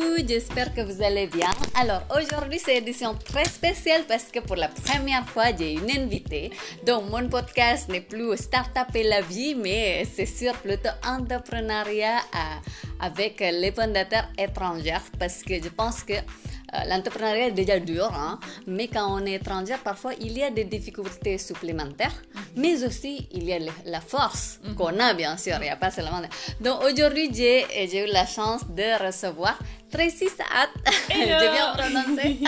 coucou, j'espère que vous allez bien. Alors aujourd'hui c'est une édition très spéciale parce que pour la première fois j'ai une invitée. Donc mon podcast n'est plus Startup et la vie, mais c'est sur plutôt entrepreneuriat euh, avec les fondateurs étrangers parce que je pense que euh, l'entrepreneuriat est déjà dur, hein, mais quand on est étranger, parfois il y a des difficultés supplémentaires, mais aussi il y a la force qu'on a, bien sûr, il n'y a pas seulement. Donc aujourd'hui, j'ai eu la chance de recevoir Tracy Saad. J'ai bien prononcé.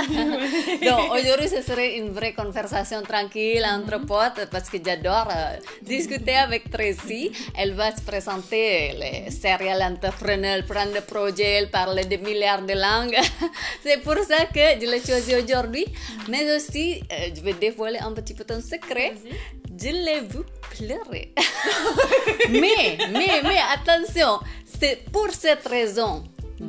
Donc aujourd'hui, ce serait une vraie conversation tranquille entre potes parce que j'adore euh, discuter avec Tracy. Elle va se présenter les serial entrepreneurs, prendre des projets, elle parle de milliards de langues. C'est pour ça que je l'ai choisi aujourd'hui. Mais aussi, euh, je vais dévoiler un petit peu ton secret. Je l'ai vu pleurer. mais, mais, mais attention, c'est pour cette raison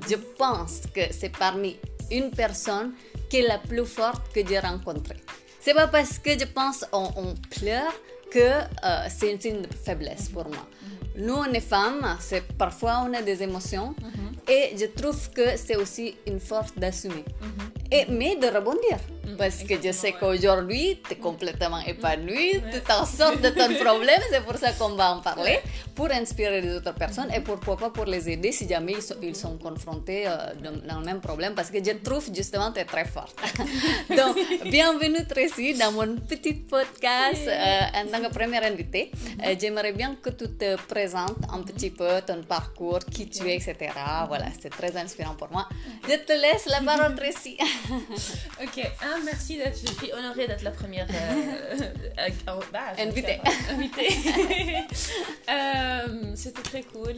je pense que c'est parmi une personne qui est la plus forte que j'ai rencontrée. C'est pas parce que je pense on, on pleure que euh, c'est une faiblesse pour moi. Nous, on est femmes, c'est parfois on a des émotions et je trouve que c'est aussi une force d'assumer. Et mais de rebondir. Parce que je sais qu'aujourd'hui, tu es complètement épanoui, tu t'en sors de ton problème, c'est pour ça qu'on va en parler, pour inspirer les autres personnes et pourquoi pas pour les aider si jamais ils sont, ils sont confrontés euh, dans le même problème, parce que je trouve justement que tu es très forte. Donc, bienvenue Tracy dans mon petit podcast euh, en tant que première invitée. Euh, J'aimerais bien que tu te présentes un petit peu ton parcours, qui tu es, etc. Voilà, c'est très inspirant pour moi. Je te laisse la parole Tracy. Ok, ah, merci d'être. Je suis honorée d'être la première euh, euh, bah, Invitée. invitée. Euh, C'était très cool.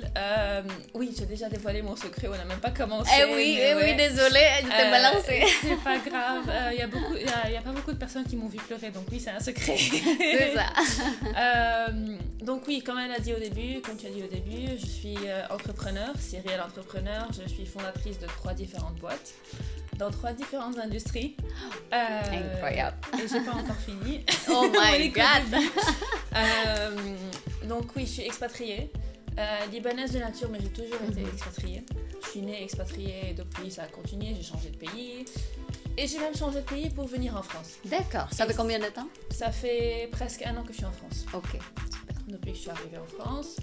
Oui, j'ai déjà dévoilé mon secret. On n'a même pas commencé. Eh oui, eh oui, désolée, je t'ai Euh, balancé. C'est pas grave. Il y a beaucoup, y a, y a pas beaucoup de personnes qui m'ont vu pleurer, donc oui, c'est un secret. C'est ça. Donc oui, comme elle a dit au début, comme tu as dit au début, je suis entrepreneur, serial entrepreneur. Je suis fondatrice de trois différentes boîtes dans trois différentes industries. Euh, Incroyable. Et j'ai pas encore fini. Oh my god. Euh, donc oui, je suis expatriée. Euh, libanaise de nature, mais j'ai toujours été Mhm. expatriée. Je suis née expatriée et depuis ça a continué, j'ai changé de pays. Et j'ai même changé de pays pour venir en France. D'accord. Ça fait combien de temps? Ça fait presque un an que je suis en France. Ok. depuis que je suis arrivée en France.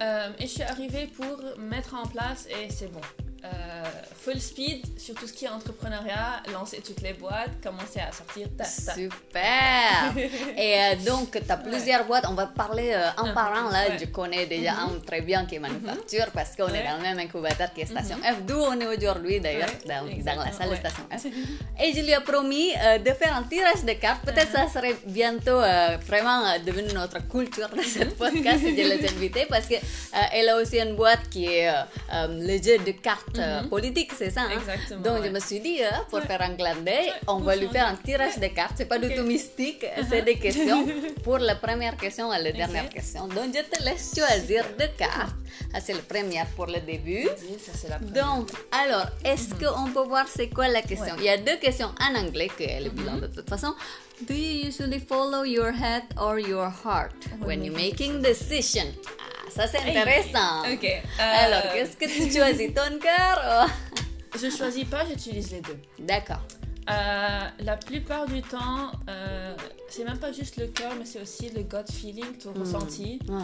Euh, et je suis arrivée pour mettre en place, et c'est bon, euh, full speed sur tout ce qui est entrepreneuriat, lancer toutes les boîtes, commencer à sortir ta, ta. Super. Et euh, donc, tu as plusieurs boîtes. On va parler euh, un par un. Là, ouais. je connais déjà un très bien qui est manufacture parce qu'on est dans le même incubateur qui est Station F, d'où on est aujourd'hui d'ailleurs, dans, dans la salle de. Station F. Et je lui ai promis euh, de faire un tirage de cartes. Peut-être ça serait bientôt vraiment devenu notre culture de ce podcast de les inviter parce qu'elle a aussi une boîte qui est le jeu de cartes euh, politiques, c'est ça hein? Exactement, Donc je me suis dit, euh, pour Ouais. faire un clin d'œil, on va lui faire un tirage de cartes. C'est pas du tout mystique, c'est des questions pour la première question et la dernière question. Donc je te laisse choisir deux cartes. Ah, c'est la première pour le début. Ça, la. Donc, alors, est-ce qu'on peut voir c'est quoi la question? Ouais. Il y a deux questions en anglais que est le bilan de toute façon. Do you usually follow your head or your heart when you're making decision? Ah, ça c'est intéressant. Ok. euh, Alors, qu'est-ce que tu choisis Ton cœur ou- Je choisis pas, j'utilise les deux. D'accord. Euh, la plupart du temps, euh, c'est même pas juste le cœur, mais c'est aussi le gut feeling, ton Hmm. ressenti. Ouais.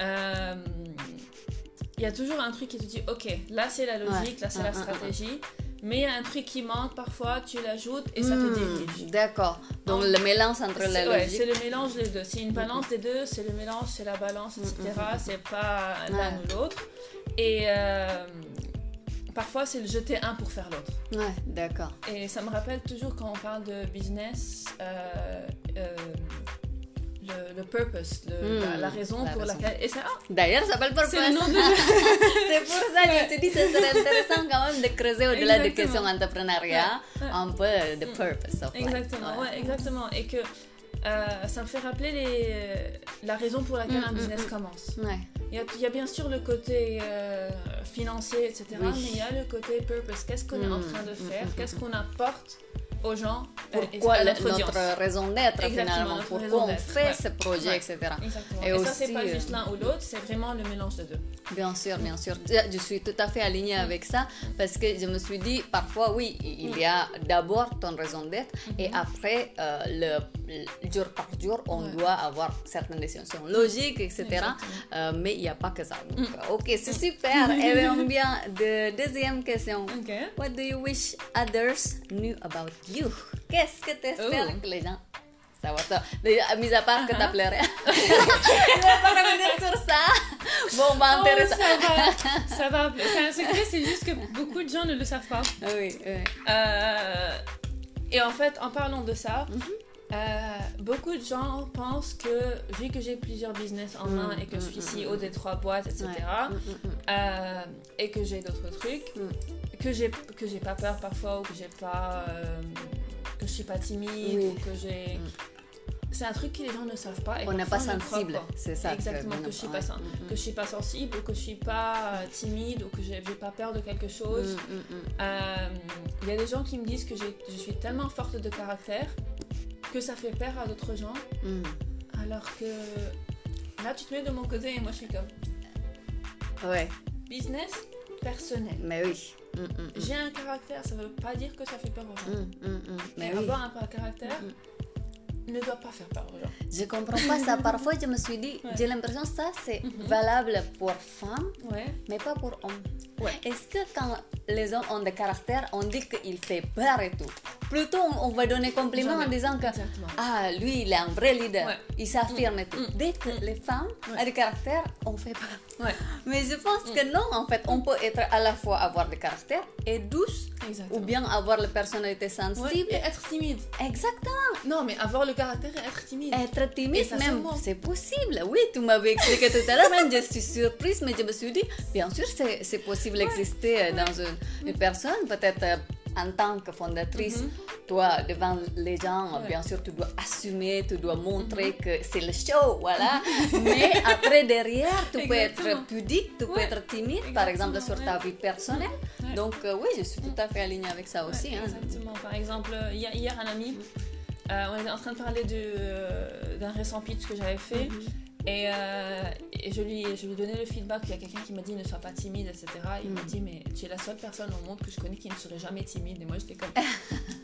Euh, Il y a toujours un truc qui te dit, ok, là c'est la logique, Ouais. là c'est la ouais, ouais. stratégie, mais il y a un truc qui manque parfois, tu l'ajoutes et ça te Hmm, dirige. D'accord. Donc le mélange entre la C'est ouais, logique. c'est le mélange des deux. C'est une balance des deux, c'est le mélange, c'est la balance, etc. C'est pas l'un Ouais. ou l'autre. Et euh, parfois, c'est le jeter un pour faire l'autre. Ouais, d'accord. Et ça me rappelle toujours quand on parle de business, euh, euh, le, le purpose, le- Hmm, la, la raison la pour raison. laquelle. Et ça, ah, D'ailleurs, ça s'appelle c'est le nom purpose. de C'est pour ça que je suis dit que ce serait intéressant quand même de creuser au-delà des questions entrepreneuriat, Ouais, ouais. un peu de purpose. of life. Exactement, ouais, exactement. Et que euh, ça me fait rappeler les, la raison pour laquelle Mm, un business mm. commence. Ouais. Il y, a, il y a bien sûr le côté euh, financier, etc. Oui. Mais il y a le côté purpose. Qu'est-ce qu'on est en train de faire? Qu'est-ce qu'on apporte aux gens euh, Pourquoi le- notre notre raison d'être finalement, pourquoi on fait ouais. ce projet, Ouais. etc. Exactement. Et Et, ça, c'est pas euh, juste l'un ou l'autre, c'est vraiment le mélange des deux. Bien sûr, bien sûr. Je suis tout à fait alignée avec ça parce que je me suis dit, parfois, oui, il y a d'abord ton raison d'être et après, euh, le, le jour par jour, on Ouais. doit avoir certaines décisions logiques, etc. Euh, mais il n'y a pas que ça. Donc, Ok, c'est super. Et bien, on vient de deuxième question. Ok. What do you wish others knew about you? Qu'est-ce que tu espères Oh. que les gens savent toi? Déjà, mis à part que tu as Uh-huh. pleuré. je pas revenir sur ça. Bon, bah, Oh, intéressant. ça va, ça va. C'est un secret, c'est juste que beaucoup de gens ne le savent pas. Ah Oui, oui. Euh, et en fait, en parlant de ça, Mhm. euh, beaucoup de gens pensent que vu que j'ai plusieurs business en main Mm, et que je suis mm, CEO des trois boîtes, etc., Ouais. Mm, mm, mm. euh, et que j'ai d'autres trucs, Mm. Que j'ai que j'ai pas peur parfois ou que j'ai pas euh, que je suis pas timide Oui. ou que j'ai Mm. c'est un truc que les gens ne savent pas et On n'est pas sensible, c'est ça. Exactement, que je suis pas ouais. Mm, mm. que je suis pas sensible ou que je suis pas euh, timide ou que j'ai pas peur de quelque chose. Mm. Euh, Il y a des gens qui me disent que je suis tellement forte de caractère que ça fait peur à d'autres gens, alors que là tu te mets de mon côté et moi je suis comme Ouais, business? Personnel. mais oui. Mm, mm, mm. J'ai un caractère, ça veut pas dire que ça fait peur aux gens. Mais Mais oui. avoir un caractère ne doit pas faire peur aux gens. Je comprends pas ça. Parfois, je me suis dit, Ouais. j'ai l'impression que ça, c'est Mhm. valable pour femmes, Ouais. mais pas pour hommes. Ouais. Est-ce que quand les hommes ont des caractères, on dit qu'il fait peur et tout? Plutôt, on, va donner compliment en Jamais. disant que Exactement. ah, lui, il est un vrai leader, il s'affirme et tout. Dès que les femmes ont des caractères, on fait peur. Ouais. Mais je pense que non, en fait, on peut être à la fois avoir des caractères et douce, Exactement. ou bien avoir la personnalité Ouais, sensible. et être timide. Exactement. Non, mais avoir le caractère et être timide. Être timide, même, c'est possible. Oui, tu m'avais expliqué tout à l'heure, même je suis surprise, mais je me suis dit, bien sûr, c'est possible d'exister euh, dans une, une personne, peut-être euh, en tant que fondatrice, Mhm. toi, devant les gens, Ouais. Mhm. bien sûr, tu dois assumer, tu dois montrer que c'est le show, voilà. mais après, derrière, tu peux être pudique, tu peux être timide, par exemple, sur ta vie personnelle. Donc, euh, oui, je suis tout à fait alignée avec ça aussi. Hein. Exactement. Par exemple, hier, hier, un ami, euh, on était en train de parler de- euh, d'un récent pitch que j'avais fait. Et, euh, et je, lui, je lui donnais le feedback. Il y a quelqu'un qui m'a dit ne sois pas timide, etc. Il m'a Mhm. dit mais tu es la seule personne au monde que je connais qui ne serait jamais timide. Et moi j'étais comme je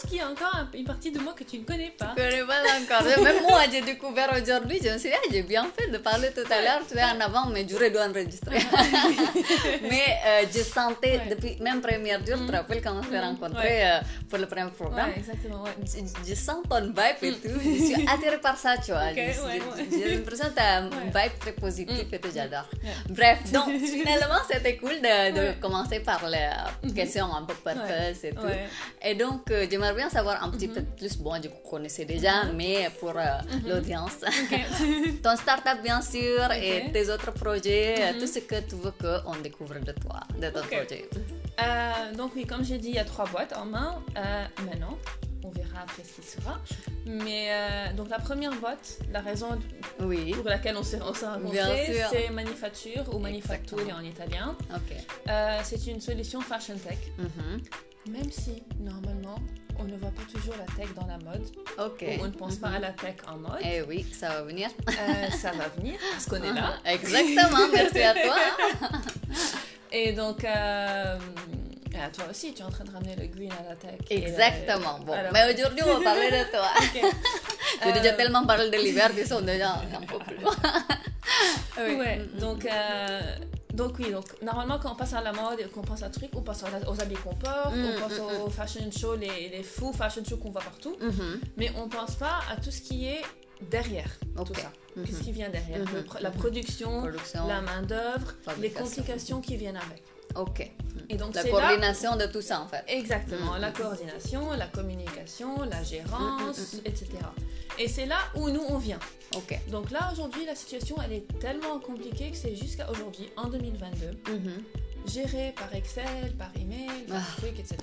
pense qu'il y a encore un- une partie de moi que tu ne connais pas. Je connais pas encore. Même moi, j'ai découvert aujourd'hui. Je me suis dit, ah, j'ai bien fait de parler tout à l'heure. Tu es en avant, mais j'aurais dû enregistrer. mais euh, je sentais, Ouais. depuis même première jour, tu te rappelles quand on s'est Mhm. rencontrés euh, pour le premier programme? Ouais, exactement. Je, je sens ton vibe et tout. Je suis attirée par ça, tu vois. Ok, Je- ouais, je- ouais. J'ai l'impression que tu as un vibe très positif et tout, j'adore. Bref, donc finalement, c'était cool de, commencer par les questions un peu purpose et tout. Et donc, euh, j'aimerais bien savoir un petit peu plus. Bon, je connaissais déjà, mais pour euh, l'audience. Ton startup, bien sûr, et tes autres projets, euh, tout ce que tu veux qu'on découvre de toi, de ton projet. Euh, donc oui, comme j'ai dit, il y a trois boîtes en main. Euh, maintenant, on verra après ce qui sera. Mais euh, donc la première boîte, la raison Oui, pour laquelle on s'est rencontrés, c'est Manufacture ou Exactement. en italien. Euh, c'est une solution fashion tech. Mhm. Même si, normalement, on ne voit pas toujours la tech dans la mode, Ok. ou on ne pense pas Mhm. à la tech en mode, Eh oui, ça va venir. Euh, ça va venir, parce qu'on est là. Exactement, merci à toi. Et donc, euh, à toi aussi, tu es en train de ramener le green à la tech. et la- Exactement. Bon, Alors- mais aujourd'hui, on va parler de toi. Ok. J'ai déjà Euh, tellement parlé de l'hiver qu'ils sont déjà un peu plus loin. Oui. Ouais, Mm, mm. donc, euh, donc oui, donc normalement quand on passe à la mode qu'on pense à truc, on pense aux habits qu'on porte, Mm, on pense mm, aux fashion shows, les, les fous fashion shows qu'on voit partout, Mhm. mais on pense pas à tout ce qui est derrière tout ça. Mhm. Qu'est-ce qui vient derrière Mhm, La mhm. production, Production. la main d'œuvre, les complications qui viennent avec. Ok. Et donc La là coordination de tout ça, en fait. Exactement, Mm, la coordination, la communication, la gérance, etc. Et c'est là où nous on vient. Ok. Donc là aujourd'hui la situation elle est tellement compliquée que c'est jusqu'à aujourd'hui, en 2022, Mhm. géré par Excel, par email, par Ah. truc, etc.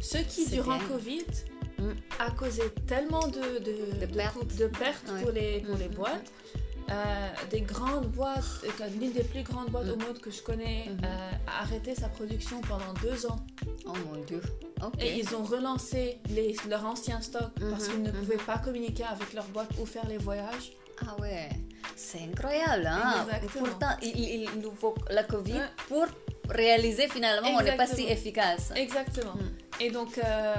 Ce qui durant. Covid. A causé tellement de, de, De pertes. de pour, les, pour les boîtes Euh, des grandes boîtes, l'une des plus grandes boîtes au Mm. monde que je connais, Mhm. euh, a arrêté sa production pendant deux ans. Oh mon dieu. Et ils ont relancé les, leur ancien stock parce qu'ils ne mhm. pouvaient pas communiquer avec leur boîte ou faire les voyages. Ah ouais, c'est incroyable. Hein? Exactement. Pourtant, il, il nous faut la Covid Ouais. pour réaliser finalement on n'est pas si efficace. Exactement. Et donc, euh,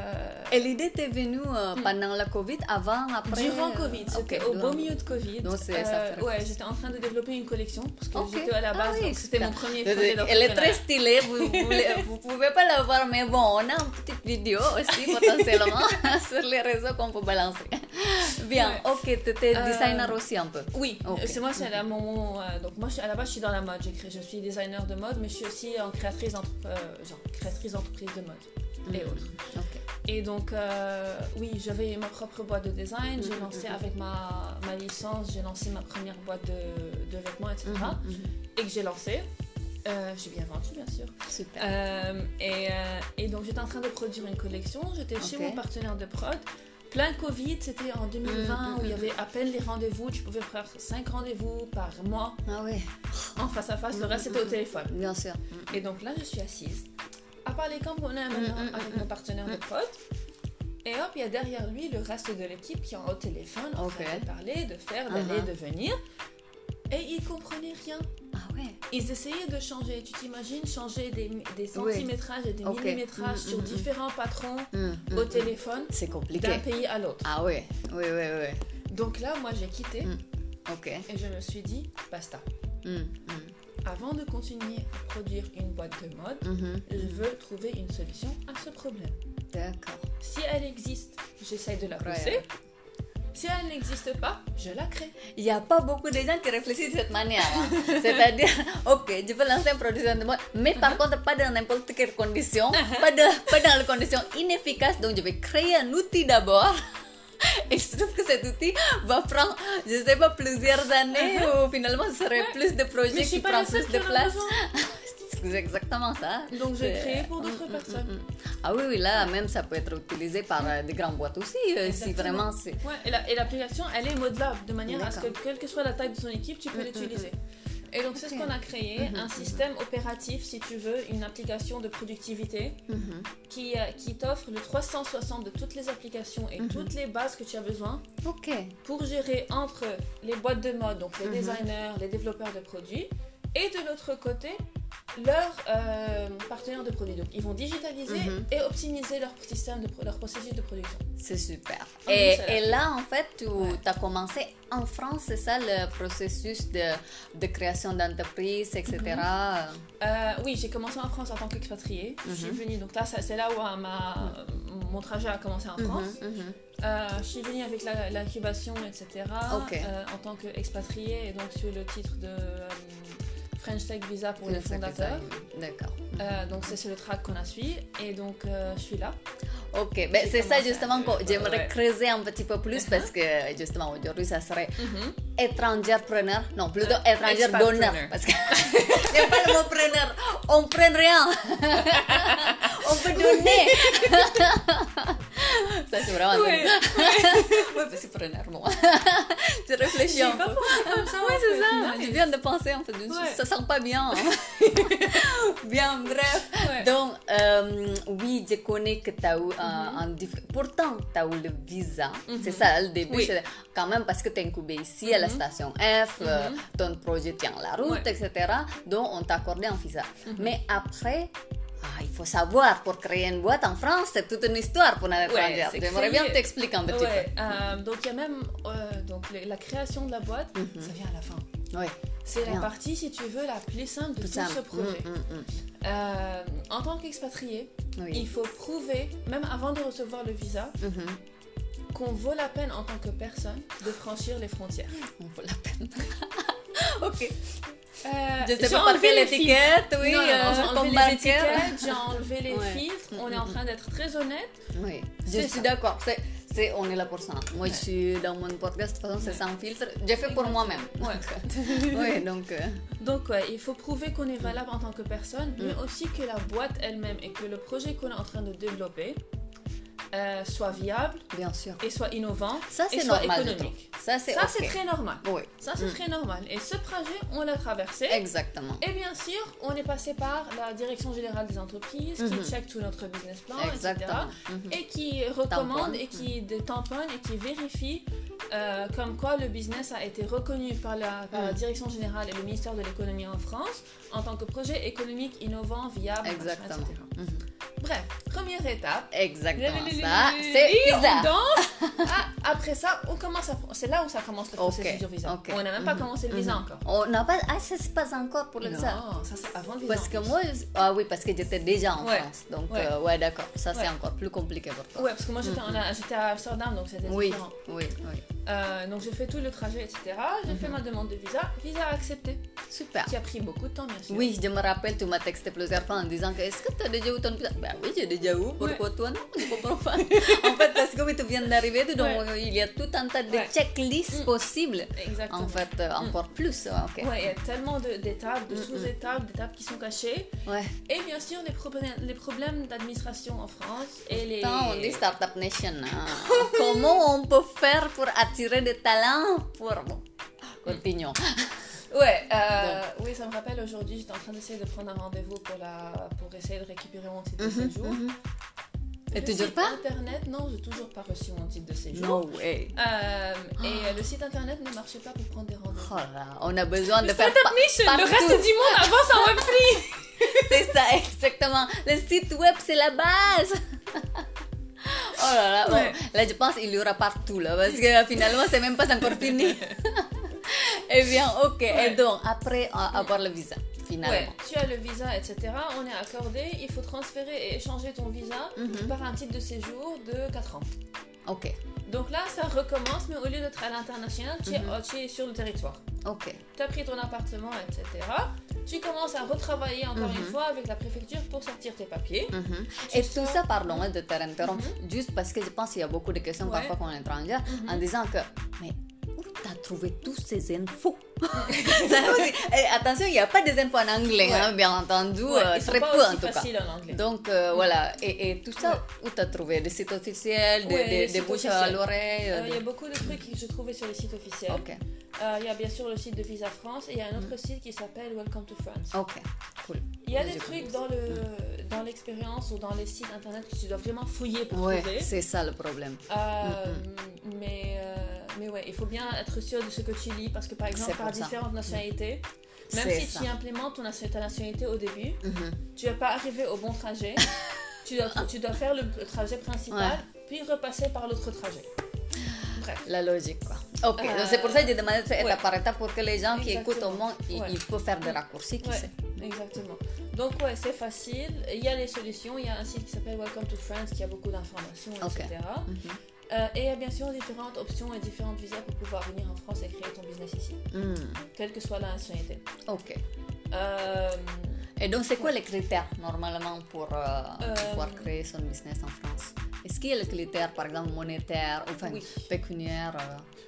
Et l'idée t'est venue euh, Mm. pendant la Covid, avant, après durant euh, Covid, c'était ok, au beau milieu de Covid. Donc, c'est- ça fait ouais, j'étais en train de développer une collection parce que j'étais à la Ah base, oui, c'était mon premier Elle projet est très stylée, vous, vous pouvez pas la voir, mais bon, on a une petite vidéo aussi potentiellement sur les réseaux qu'on peut balancer. Bien, Ouais. ok, tu étais Euh, designer aussi un peu. Oui, Ok. c'est moi, c'est là mon. euh, donc moi, à la base, je suis dans la mode. Je suis designer de mode, mais je suis aussi en créatrice, euh, genre créatrice d'entreprise de mode et autres. Et donc, euh, oui, j'avais ma propre boîte de design. J'ai Mhm, lancé avec ma, ma licence, j'ai lancé ma première boîte de, de vêtements, etc. Mhm, mhm. Et que j'ai lancé. Euh, j'ai bien vendu, bien sûr. Super. Euh, et, et donc, j'étais en train de produire une collection. J'étais chez mon partenaire de prod. Plein Covid, c'était en 2020 Mhm, où il y avait à peine les rendez-vous. Tu pouvais faire 5 rendez-vous par mois Ah oui, en face à face. Le reste, c'était au téléphone. bien sûr. Et donc là, je suis assise à parler comme on est maintenant Mm, mm, avec mm, mon partenaire de prod. Et hop, il y a derrière lui le reste de l'équipe qui est au téléphone en train Ok. de parler, de faire, d'aller, Uh-huh. de venir. Et ils comprenaient rien. Ah ouais. Ils essayaient de changer. Tu t'imagines changer des, des centimétrages et des millimétrages sur différents patrons au téléphone C'est compliqué. d'un pays à l'autre. Ah ouais, oui, oui, oui. Donc là, moi, j'ai quitté. Ok. et je me suis dit, basta. Mm, mm, Avant de continuer à produire une boîte de mode, mhm, je mhm. veux trouver une solution à ce problème. D'accord. Si elle existe, j'essaye de la Ouais. pousser. Si elle n'existe pas, je la crée. Il n'y a pas beaucoup de gens qui réfléchissent de cette manière. hein. C'est-à-dire, ok, je veux lancer un produit de mode, mais par contre, pas dans n'importe quelle condition, pas, de- pas dans les conditions inefficaces. Donc, je vais créer un outil d'abord. Et je trouve que cet outil va prendre, je sais pas, plusieurs années ou finalement, ce serait plus de projets qui prennent la plus de place. C'est exactement ça. Donc je C'est- crée pour d'autres Mm, mm, personnes. mm, mm. Ah oui, oui, là, même ça peut être utilisé par euh, des grandes boîtes aussi, euh, si vraiment c'est... Ouais, et la- l'application, elle est modelable de manière à ce que, quelle que soit la taille de son équipe, tu peux Mm, mm, l'utiliser. Et donc, c'est ce qu'on a créé, Mhm, un système opératif, si tu veux, une application de productivité Mhm. qui, euh, qui t'offre le 360 de toutes les applications et Mhm. toutes les bases que tu as besoin pour gérer entre les boîtes de mode, donc les designers, les développeurs de produits, et de l'autre côté, leurs euh, partenaires de produits. Donc, ils vont digitaliser Mhm. et optimiser leur système, de, leur processus de production. C'est super. Et, là, en fait, tu Ouais. as commencé en France, c'est ça le processus de, de création d'entreprise, etc. Euh, oui, j'ai commencé en France en tant qu'expatriée. Je suis Mhm. venue, donc là, c'est là où euh, ma, mon trajet a commencé en France. Mhm. Euh, je suis venue avec l'incubation, etc. Euh, en tant qu'expatriée et donc sur le titre de euh, French Tech Visa pour les fondateurs. D'accord. Euh, donc c'est le track qu'on a suivi et donc euh, je suis là. Ok, ben c'est ça justement que j'aimerais ouais. creuser un petit peu plus parce que justement aujourd'hui ça serait Mhm. étranger preneur, non plutôt Euh, étranger donneur parce que j'aime pas le mot preneur, on prend rien, on peut donner. ça c'est vraiment Ouais. ouais, parce que bon. tu réfléchis un peu. comme ça. Ouais, c'est ça. Nice. Je viens de penser en fait. Ouais. Ça sent pas bien. hein. bien, bref. Ouais. Donc, euh, oui, je connais que tu as eu un, un diff- Pourtant, tu as eu le visa. C'est ça, le début. Oui. Quand même, parce que tu es incubé ici à la station F, euh, ton projet tient la route, Ouais. etc. Donc, on t'a accordé un visa. Mais après. Ah, il faut savoir, pour créer une boîte en France, c'est toute une histoire pour un étranger. c'est J'aimerais bien t'expliquer un petit Ouais, euh, donc il y a même euh, donc la création de la boîte, Mhm. ça vient à la fin. peu. Oui, C'est la partie, si tu veux, la plus simple de tout ce projet. Mm, mm, mm. Euh, en tant qu'expatrié, Oui. il faut prouver, même avant de recevoir le visa, Mhm. qu'on vaut la peine en tant que personne de franchir les frontières. On vaut la peine. ok. Euh, Je sais j'ai pas par quelle étiquette, oui, Non, non, euh, j'ai enlevé les étiquettes, j'ai enlevé les Ouais. filtres, on est en mm, train d'être très honnête. Oui, je suis d'accord. C'est, c'est, on est là pour ça. Moi, je Ouais. suis dans mon podcast, de toute façon, c'est Ouais. sans filtre. J'ai fait pour moi-même. Ouais. oui, donc. euh, Donc ouais, il faut prouver qu'on est valable en tant que personne, mais Mm. aussi que la boîte elle-même et que le projet qu'on est en train de développer euh, soit viable Bien sûr. et soit innovant Ça, et c'est soit normal. économique. Ça, c'est Ça, c'est très normal. Oui, Ça, c'est Mm. très normal. Et ce trajet, on l'a traversé. exactement. Et bien sûr, on est passé par la direction générale des entreprises qui check tout notre business plan, etc. Exactement. Mhm. Et qui recommande Tamponne. et qui de- tamponne et qui vérifie euh, comme quoi le business a été reconnu par, la, par la Mhm. direction générale et le ministère de l'économie en France en tant que projet économique innovant, viable, Exactement. etc. Bref, première étape. Exactement ça. C'est Et on danse. Ah, après ça, on commence à... c'est là où ça commence le processus du visa. On n'a même pas Mhm, commencé le visa mhm. encore. On n'a pas. Ah, ça c'est pas encore pour le visa. Non, ça c'est avant le visa. Parce que moi, ah oui, parce que j'étais déjà en Ouais. France. Donc, Ouais. euh, ouais, d'accord. Ça, c'est Ouais. encore plus compliqué pour toi. Ouais, parce que moi j'étais en- j'étais à Amsterdam, donc c'était Oui, différent. oui, oui. Euh, donc j'ai fait tout le trajet, etc. J'ai Mhm. fait ma demande de visa. Visa accepté. Super. Qui a pris beaucoup de temps, bien sûr. Oui, je me rappelle, tu m'as texté plusieurs fois en disant que est-ce que tu as déjà eu ton visa? Ben toi non Je comprends pas. en fait, parce que oui, tu viens d'arriver, donc il y a tout un tas de checklists Mm. possibles. Exactement. En fait, euh, encore plus. euh, Ok. Ouais, il y a tellement d'étapes, de, Mm, mm. sous-étapes, d'étapes qui sont cachées. Ouais. Et bien sûr, les problèmes, les problèmes d'administration en France et les. On dit Startup Nation. hein. Comment on peut faire pour attirer des talents pour... Bon, continuons. Ouais, euh, oui, ça me rappelle aujourd'hui, j'étais en train d'essayer de prendre un rendez-vous pour, la, pour essayer de récupérer mon titre de Mhm, séjour. mhm. Et Le toujours pas Internet, non, j'ai toujours pas reçu mon titre de séjour. No way. Euh, et euh, le site internet ne marchait pas pour prendre des rendez-vous. Oh là, on a besoin de faire... Pa- Nation, le partout. reste du monde avance en web C'est ça, exactement. Le site web, c'est la base. Oh là là, bon, Ouais. là je pense qu'il y aura partout là, parce que finalement c'est même pas encore fini. Eh bien, ok. Ouais. Et donc, après avoir le visa, Ouais, finalement. tu as le visa, etc. On est accordé. Il faut transférer et échanger ton visa Mhm. par un titre de séjour de 4 ans. Ok, Donc là, ça recommence, mais au lieu d'être à l'international, tu, es- Mhm. tu es sur le territoire. ok. Tu as pris ton appartement, etc. Tu commences à retravailler encore Mhm. une fois avec la préfecture pour sortir tes papiers. Mhm. Tu Et tout ça, pardon hein, de t'interrompre, juste parce que je pense qu'il y a beaucoup de questions Ouais. parfois qu'on est étranger en disant que, t'as trouvé tous ces infos. Et attention, il n'y a pas des infos en anglais, Ouais. hein, bien entendu, Ouais, euh, très peu en tout cas. en. Donc euh, voilà, et, et tout ça, où t'as trouvé Des sites officiels, des, Ouais, des, bouches à l'oreille Euh, euh, Il y a beaucoup de trucs que je trouvais sur les sites officiels. Il y a bien sûr le site de Visa France et il y a un autre site qui s'appelle Welcome to France. ok, cool. Il y a Ouais, des trucs dans le dans l'expérience ou dans les sites internet que tu dois vraiment fouiller pour Ouais, trouver. c'est ça le problème. Mais mais ouais, il faut bien être sûr de ce que tu lis parce que par exemple par ça. différentes nationalités, même si ça. tu implémentes ton ta nationalité au début, Mhm. tu vas pas arriver au bon trajet. tu dois tu dois faire le, le trajet principal puis repasser par l'autre trajet. Bref. La logique, quoi. Ok, Euh, donc c'est pour ça que j'ai demandé ça étape ouais. par étape pour que les gens qui écoutent au moins, ils, Ouais. ils peuvent faire des raccourcis, qui sait. Exactement. Donc ouais, c'est facile. Il y a les solutions. Il y a un site qui s'appelle Welcome to France qui a beaucoup d'informations, etc. Mhm. Euh, et il y a bien sûr différentes options et différentes visas pour pouvoir venir en France et créer ton business ici, Hmm, quelle que soit la nationalité. Ok. Euh, Et donc, c'est quoi les critères normalement pour euh, Euh, pouvoir créer son business en France? Est-ce qu'il y a les critères, par exemple, monétaires, enfin, Oui. pécuniaires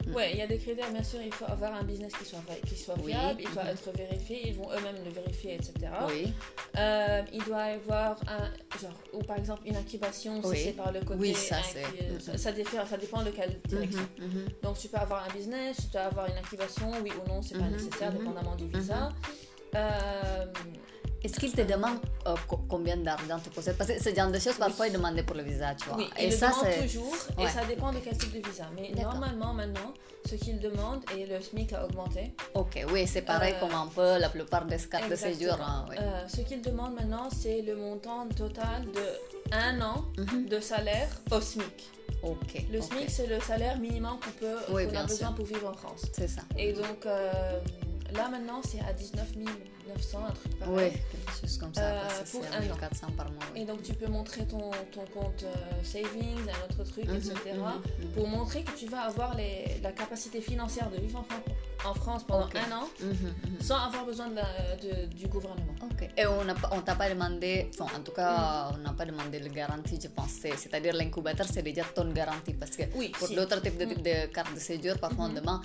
euh, Ouais, il y a des critères, bien sûr, il faut avoir un business qui soit, qui soit Oui. viable, il doit Mhm. être vérifié, ils vont eux-mêmes le vérifier, etc. Oui, Euh, il doit y avoir un, genre, ou par exemple une incubation, si Oui. c'est par le côté. Oui, ça, c'est- Mhm. ça, ça diffère- ça dépend de quelle direction. Mhm, mhm. Donc tu peux avoir un business, tu peux avoir une incubation, oui ou non, c'est pas nécessaire, dépendamment du visa. Euh, Est-ce qu'il te demande euh, co- combien d'argent tu possèdes? Parce que ce genre de choses, parfois, ils demandent pour le visa, tu vois. oui, Et le ça, c'est. toujours, Ouais. et ça dépend de quel type de visa. Mais normalement, maintenant, ce qu'il demande, et le SMIC a augmenté, Ok, oui, c'est pareil Euh, comme un peu la plupart des cartes de séjour. hein, oui. Euh, ce qu'il demande maintenant, c'est le montant total de un an Mhm. de salaire au SMIC. Ok. Le. SMIC, c'est le salaire minimum qu'on peut, Oui, a besoin sûr. pour vivre en France. C'est ça. Et donc euh, là maintenant, c'est à 19 900, un truc pareil. Oui, quelque chose comme ça. Euh, pour un an. 1400 par mois. Et donc tu peux montrer ton, ton compte euh, savings, un autre truc, Mhm, etc. mhm, mhm. Pour montrer que tu vas avoir les, la capacité financière de vivre en, Fran- en France pendant un an sans avoir besoin de la- de- du gouvernement. Ok. Et on t'a pas demandé, enfin, en tout cas, on n'a pas demandé le garantie, je pensais. C'est-à-dire l'incubateur, c'est déjà ton garantie. Parce que Oui, pour si. d'autres types de, de cartes de séjour, parfois on demande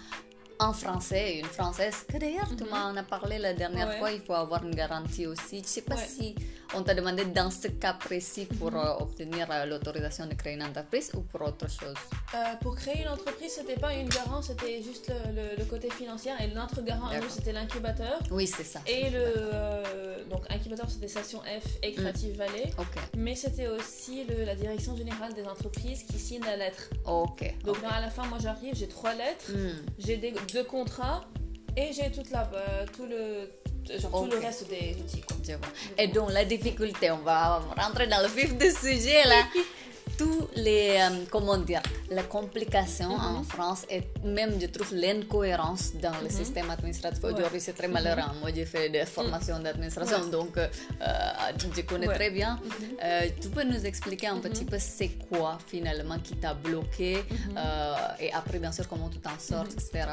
un Français et une Française, que d'ailleurs, tu m'en as parlé la dernière Ouais. fois, il faut avoir une garantie aussi. Je sais pas Ouais. si on t'a demandé dans ce cas précis pour euh, obtenir euh, l'autorisation de créer une entreprise ou pour autre chose? Euh, pour créer une entreprise, c'était pas une garant, c'était juste le, le- le côté financier. Et notre garant, nous, c'était l'incubateur. Oui, c'est ça. Et le. donc, incubateur, c'était Station F et Creative Valley. Ok, Mais c'était aussi le- la direction générale des entreprises qui signe la lettre. ok. Donc, à la fin, moi, j'arrive, j'ai trois lettres, Hmm. j'ai des- deux contrats et j'ai toute la, euh, tout, le, genre, tout le reste des outils. quoi. Et donc la difficulté, on va rentrer dans le vif du sujet là. Tous les, euh, comment dire, la complication en Mhm. France et même je trouve l'incohérence dans le système administratif. Ouais. Aujourd'hui c'est très malheureux. hein. Moi j'ai fait des formations d'administration Ouais. donc euh, euh, je connais Ouais. très bien. Euh, tu peux nous expliquer un petit peu c'est quoi finalement qui t'a bloqué euh, et après bien sûr comment tu t'en sors, etc.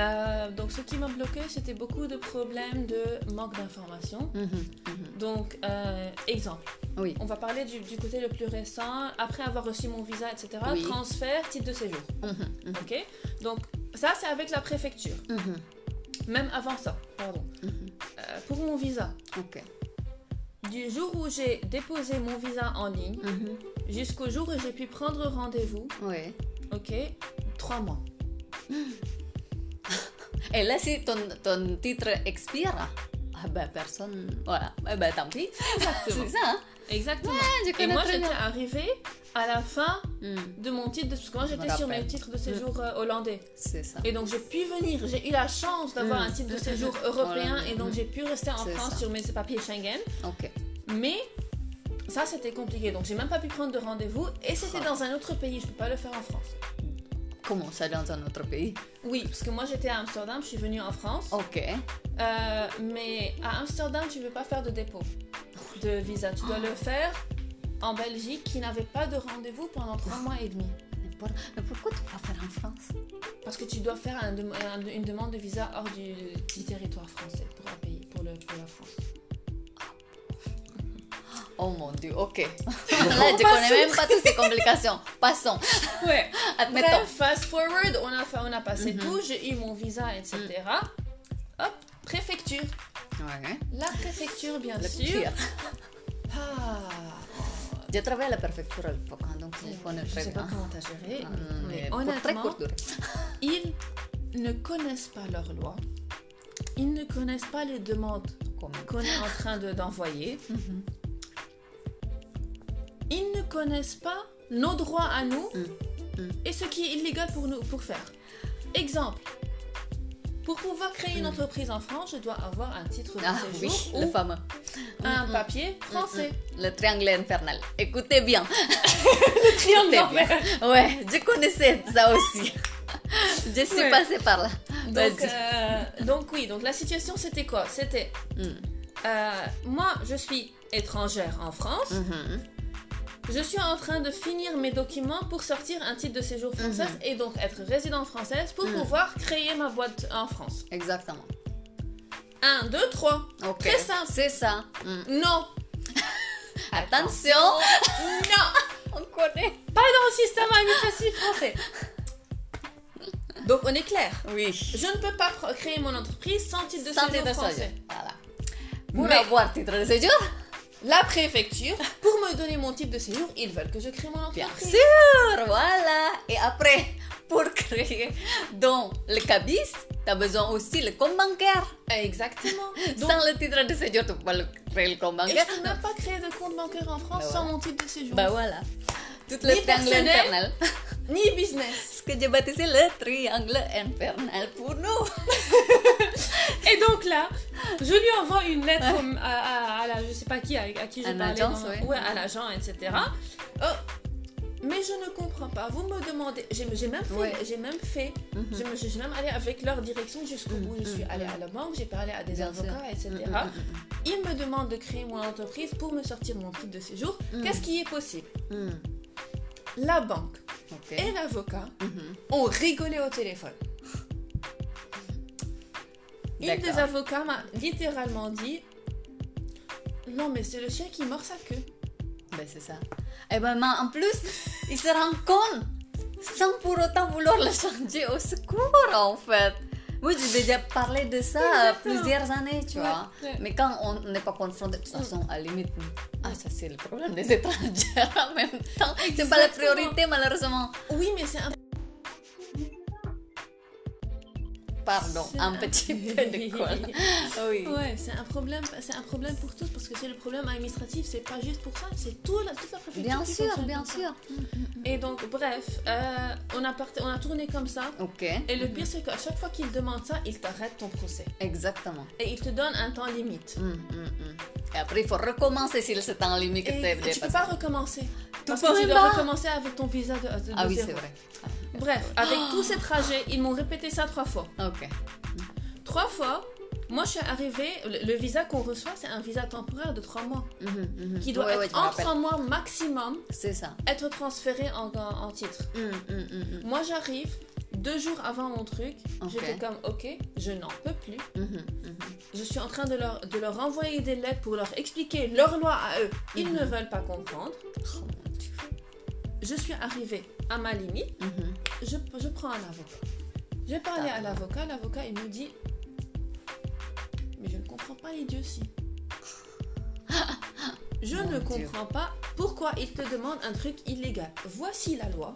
Euh, donc, ce qui m'a bloqué, c'était beaucoup de problèmes de manque d'information. Mhm, mhm. Donc, euh, exemple. Oui. On va parler du, du côté le plus récent. Après avoir reçu mon visa, etc., Oui. transfert, titre de séjour. Mhm, mhm, Ok Donc, ça, c'est avec la préfecture. mhm, Même avant ça, pardon. Euh, pour mon visa, Ok. du jour où j'ai déposé mon visa en ligne jusqu'au jour où j'ai pu prendre rendez-vous, Oui. ok Trois mois. Et là, si ton, ton titre expire, ah ben personne. Voilà, eh ben tant pis. Exactement. C'est ça, hein? Exactement. Et moi, j'étais arrivée à la fin Hmm, de mon titre de... Parce que moi, j'étais sur mes titres de séjour euh, hollandais. c'est ça. Et donc j'ai pu venir, j'ai eu la chance d'avoir Mm. un titre de séjour européen et donc j'ai pu rester en C'est France ça. sur mes papiers Schengen. Ok. Mais ça c'était compliqué, donc j'ai même pas pu prendre de rendez-vous et c'était Ah. dans un autre pays, je peux pas le faire en France. Comment ça dans un autre pays? Oui, parce que moi j'étais à Amsterdam, je suis venue en France, Ok. Euh, mais à Amsterdam tu veux pas faire de dépôt de visa, tu dois le faire en Belgique qui n'avait pas de rendez-vous pendant trois mois et demi. Mais pourquoi tu vas faire en France? Parce que tu dois faire un dem- un- une demande de visa hors du, du territoire français pour un pays, pour, le, pour la France. Oh mon dieu, ok. là, je connais même pas toutes ces complications. Passons. Ouais. Admettons. Bref, fast forward, on a, fait, on a passé Mhm. tout, j'ai eu mon visa, etc. Hop, préfecture. Ouais. La préfecture, bien sûr. Ah, J'ai travaillé à la préfecture à l'époque, hein, donc je connais je très sais pas comment t'as géré, Ah, mais très honnêtement, courte durée. ils ne connaissent pas leurs lois. Ils ne connaissent pas les demandes qu'on est en train de- d'envoyer. Mhm. Ils ne connaissent pas nos droits à nous Mm. Mm. et ce qui est illégal pour nous pour faire. Exemple. Pour pouvoir créer une Mm. entreprise en France, je dois avoir un titre de Ah oui, le ou fameux. un papier français. Le triangle infernal. Écoutez bien. Triangle Écoutez bien. Ouais, je connaissais ça aussi. je suis Ouais. passée par là. Donc, euh, donc oui, donc la situation c'était quoi? C'était euh, moi je suis étrangère en France, Mhm. Je suis en train de finir mes documents pour sortir un titre de séjour français Mhm. et donc être résident française pour Mm. pouvoir créer ma boîte en France. Exactement. 1, 2, 3. Ok. Très simple. C'est ça. Mm. Non. Attention, Non. on connaît. Pas dans le système administratif français. Donc on est clair. Oui. Je ne peux pas créer mon entreprise sans titre de Sans séjour titre de français. séjour. Voilà. Pour Mais- avoir titre de séjour, La préfecture, pour me donner mon titre de séjour, ils veulent que je crée mon bien entreprise. sûr, voilà. Et après, pour créer dans le cabis, tu as besoin aussi le compte bancaire. Exactement. Donc, Sans le titre de séjour, tu peux pas créer le compte et bancaire. je peux même pas créer de compte bancaire en France Bah sans mon titre de séjour. Bah voilà. Tout Ni le triangle infernal. Ni business. Ce que j'ai baptisé le triangle infernal pour nous. Et donc là, je lui envoie une lettre à, à- à la, je sais pas qui, à, à qui l'agence, dans- ouais. à l'agent, etc. Oh, mais je ne comprends pas. Vous me demandez. J'ai j'ai même fait. Ouais. J'ai même fait. Mhm. Je me suis même allée avec leur direction jusqu'au Mhm, bout. Je suis mhm, allée à la banque, j'ai parlé à des Bien sûr. avocats, etc. Mm, Ils me demandent de créer mon entreprise pour me sortir mon titre de séjour. Mm. Qu'est-ce qui est possible? La banque et l'avocat Mhm. ont rigolé au téléphone. Une des avocats m'a littéralement dit Non, mais c'est le chien qui mord sa queue. Ben c'est ça. Et ben mais en plus, il se rend compte sans pour autant vouloir le changer au secours en fait. Oui, j'ai déjà parlé de ça plusieurs années, tu vois. Mais quand on n'est pas confronté, de toute façon, à la limite, ah, ça c'est le problème des étrangers en même temps. C'est pas la priorité, malheureusement. Oui, mais c'est un pardon, un, petit peu de colle. oui. Ouais, c'est un problème, c'est un problème pour tous parce que c'est le problème administratif, c'est pas juste pour ça, c'est tout la, toute la préfecture. Bien sûr, bien sûr. Et donc, bref, euh, on a on a tourné comme ça. Ok. Et le pire, c'est qu'à chaque fois qu'il demande ça, il t'arrête ton procès. Exactement. Et il te donne un temps limite. Mm, mm, mm. Et après, il faut recommencer si ce temps limite est Tu peux pas recommencer. Parce que tu dois recommencer avec ton visa de, de Ah oui, c'est vrai. Bref, avec tous ces trajets, ils m'ont répété ça trois fois. Ok. Trois fois, moi, je suis arrivée. Le, visa qu'on reçoit, c'est un visa temporaire de trois mois. Mhm, mhm. Qui doit être en trois mois maximum. C'est ça. Être transféré en, en, titre. Mhm, moi, j'arrive. Deux jours avant mon truc, j'étais comme ok, je n'en peux plus. Je suis en train de leur, de leur envoyer des lettres pour leur expliquer leur loi à eux. Ils ne veulent pas comprendre. Oh, je suis arrivée à ma limite. je, je prends un avocat. J'ai parlé à l'avocat, l'avocat il me dit Mais je ne comprends pas l'idiotie. je ne comprends pas pourquoi il te demande un truc illégal. Voici la loi.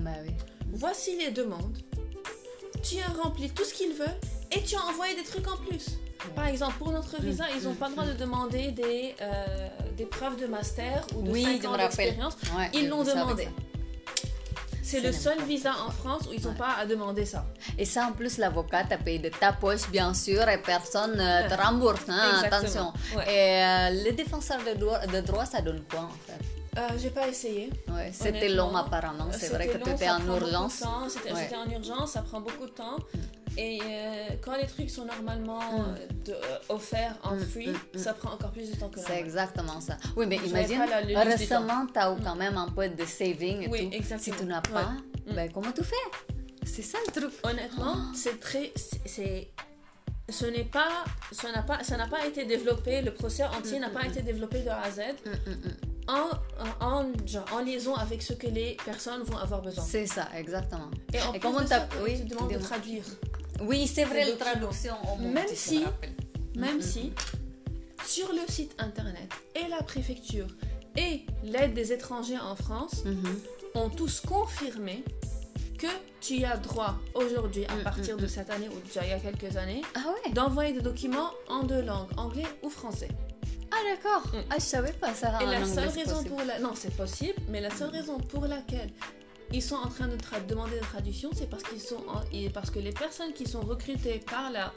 Bah oui. Voici les demandes. Tu as rempli tout ce qu'ils veulent et tu as envoyé des trucs en plus. Par exemple, pour notre visa, ils n'ont pas le droit de demander des, euh, des preuves de master ou de oui, 5 ans d'expérience. ils l'ont demandé. C'est le seul visa en France où ils n'ont pas à demander ça. Et ça, en plus, l'avocat t'a payé de ta poche, bien sûr, et personne ne euh, te rembourse. Hein, attention. Et euh, les défenseurs de droit, de droit, ça donne quoi, en fait? Euh, j'ai pas essayé. Ouais, c'était long apparemment. C'est vrai que tu étais en urgence. J'étais en urgence, ça prend beaucoup de temps. Et euh, quand les trucs sont normalement mm. euh, offerts en mm, free, mm, ça prend encore plus de temps que C'est exactement ça. Oui, mais imagine, récemment, tu as quand même un peu de saving et oui, tout. Exactement. Si tu n'as pas, ben, comment tu fais? C'est ça le truc. Honnêtement, c'est très. c'est ce n'est pas ça n'a pas ça n'a pas été développé le procès entier n'a pas été développé de A à Z en, en, en, liaison avec ce que les personnes vont avoir besoin. C'est ça, exactement. Et, en comment tu oui, demande de traduire. Oui, c'est vrai, la traduction. même si, même si, sur le site internet et la préfecture et l'aide des étrangers en France mm-hmm. ont tous confirmé que tu as droit aujourd'hui, à mm, partir mm, de mm. cette année ou déjà il y a quelques années, ah d'envoyer des documents en deux langues, anglais ou français. Ah d'accord. Ah je savais pas ça. Et la seule raison pour la non c'est possible, mais la seule raison pour laquelle ils sont en train de demander des traductions, c'est parce qu'ils sont parce que les personnes qui sont recrutées par la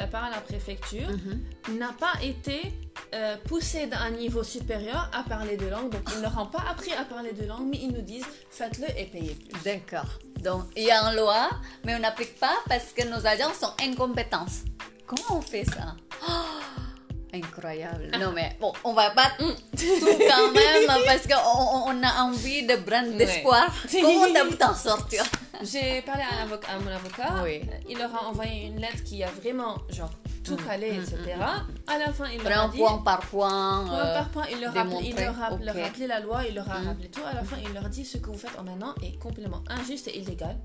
euh, par la préfecture mm-hmm. n'a pas été euh, poussé d'un niveau supérieur à parler deux langues. Donc, ils n'auront pas appris à parler deux langues, mais ils nous disent faites-le et payez plus. D'accord. Donc, il y a une loi, mais on n'applique pas parce que nos agents sont incompétents. Comment on fait ça? Incroyable. Non, mais bon, on va pas tout quand même parce qu'on on a envie de brand d'espoir. Comment t'as pu t'en sortir? J'ai parlé à, à, mon avocat. Oui. Il leur a envoyé une lettre qui a vraiment, genre, tout mm, calé, mm, etc. Mm, à la fin, il leur a dit... point par point. Point par point, il leur, rappelé, il leur a leur rappelé la loi, il leur a rappelé tout. À la fin, il leur dit ce que vous faites en un an est complètement injuste et illégal.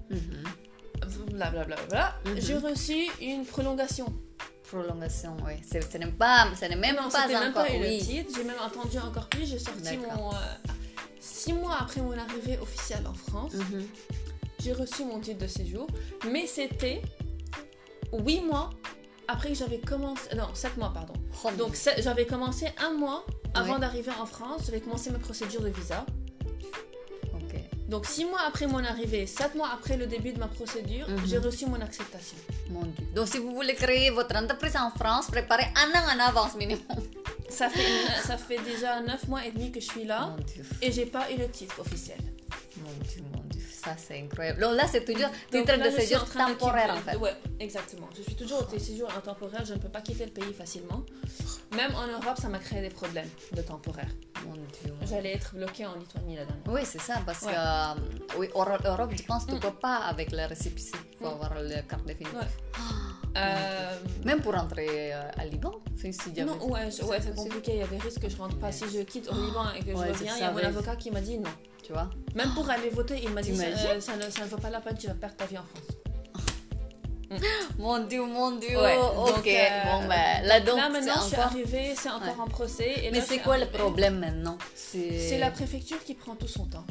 Blablabla. Bla, bla, bla, J'ai reçu une prolongation prolongation, oui. Ce n'est pas, ce n'est même pas même encore. Pas eu le titre. J'ai même entendu encore plus. J'ai sorti mon euh, six mois après mon arrivée officielle en France. Mhm. J'ai reçu mon titre de séjour, mais c'était huit mois après que j'avais commencé. Non, sept mois, pardon. Oh Donc j'avais commencé un mois avant d'arriver en France. J'avais commencé ma procédure de visa. Donc six mois après mon arrivée, sept mois après le début de ma procédure, mhm. j'ai reçu mon acceptation. Mon Dieu. Donc si vous voulez créer votre entreprise en France, préparez un an en avance minimum. Ça fait, ça fait déjà neuf mois et demi que je suis là et j'ai pas eu le titre officiel. Mon Dieu, mon Dieu, ça c'est incroyable. Donc là, c'est toujours titre de séjour temporaire en fait. Oui, exactement. Je suis toujours au séjour temporaire, je ne peux pas quitter le pays facilement. Même en Europe, ça m'a créé des problèmes de temporaire. J'allais être bloquée en Lituanie la dernière Oui, c'est ça, parce que euh, oui, Europe, je pense que tu ne peux pas avec la récépissé. Il faut mm. avoir la carte définitive. Euh, Même pour rentrer euh, à Liban, si jamais Non, ouais, ouais, c'est possible. compliqué. Il y a des risques que je rentre pas. Si je quitte au Liban et que je Ouais, reviens, il y a mon ouais. avocat qui m'a dit non. Tu vois Même pour aller voter, il m'a dit euh, ça ne, ça ne vaut pas la peine, tu vas perdre ta vie en France. Mon Dieu, mon Dieu. Ouais, ok. euh, bon, ben, là, donc, Là maintenant, je suis encore... arrivée, c'est encore Ouais. en procès. Et Mais là, c'est quoi le problème maintenant? C'est la préfecture qui prend tout son temps.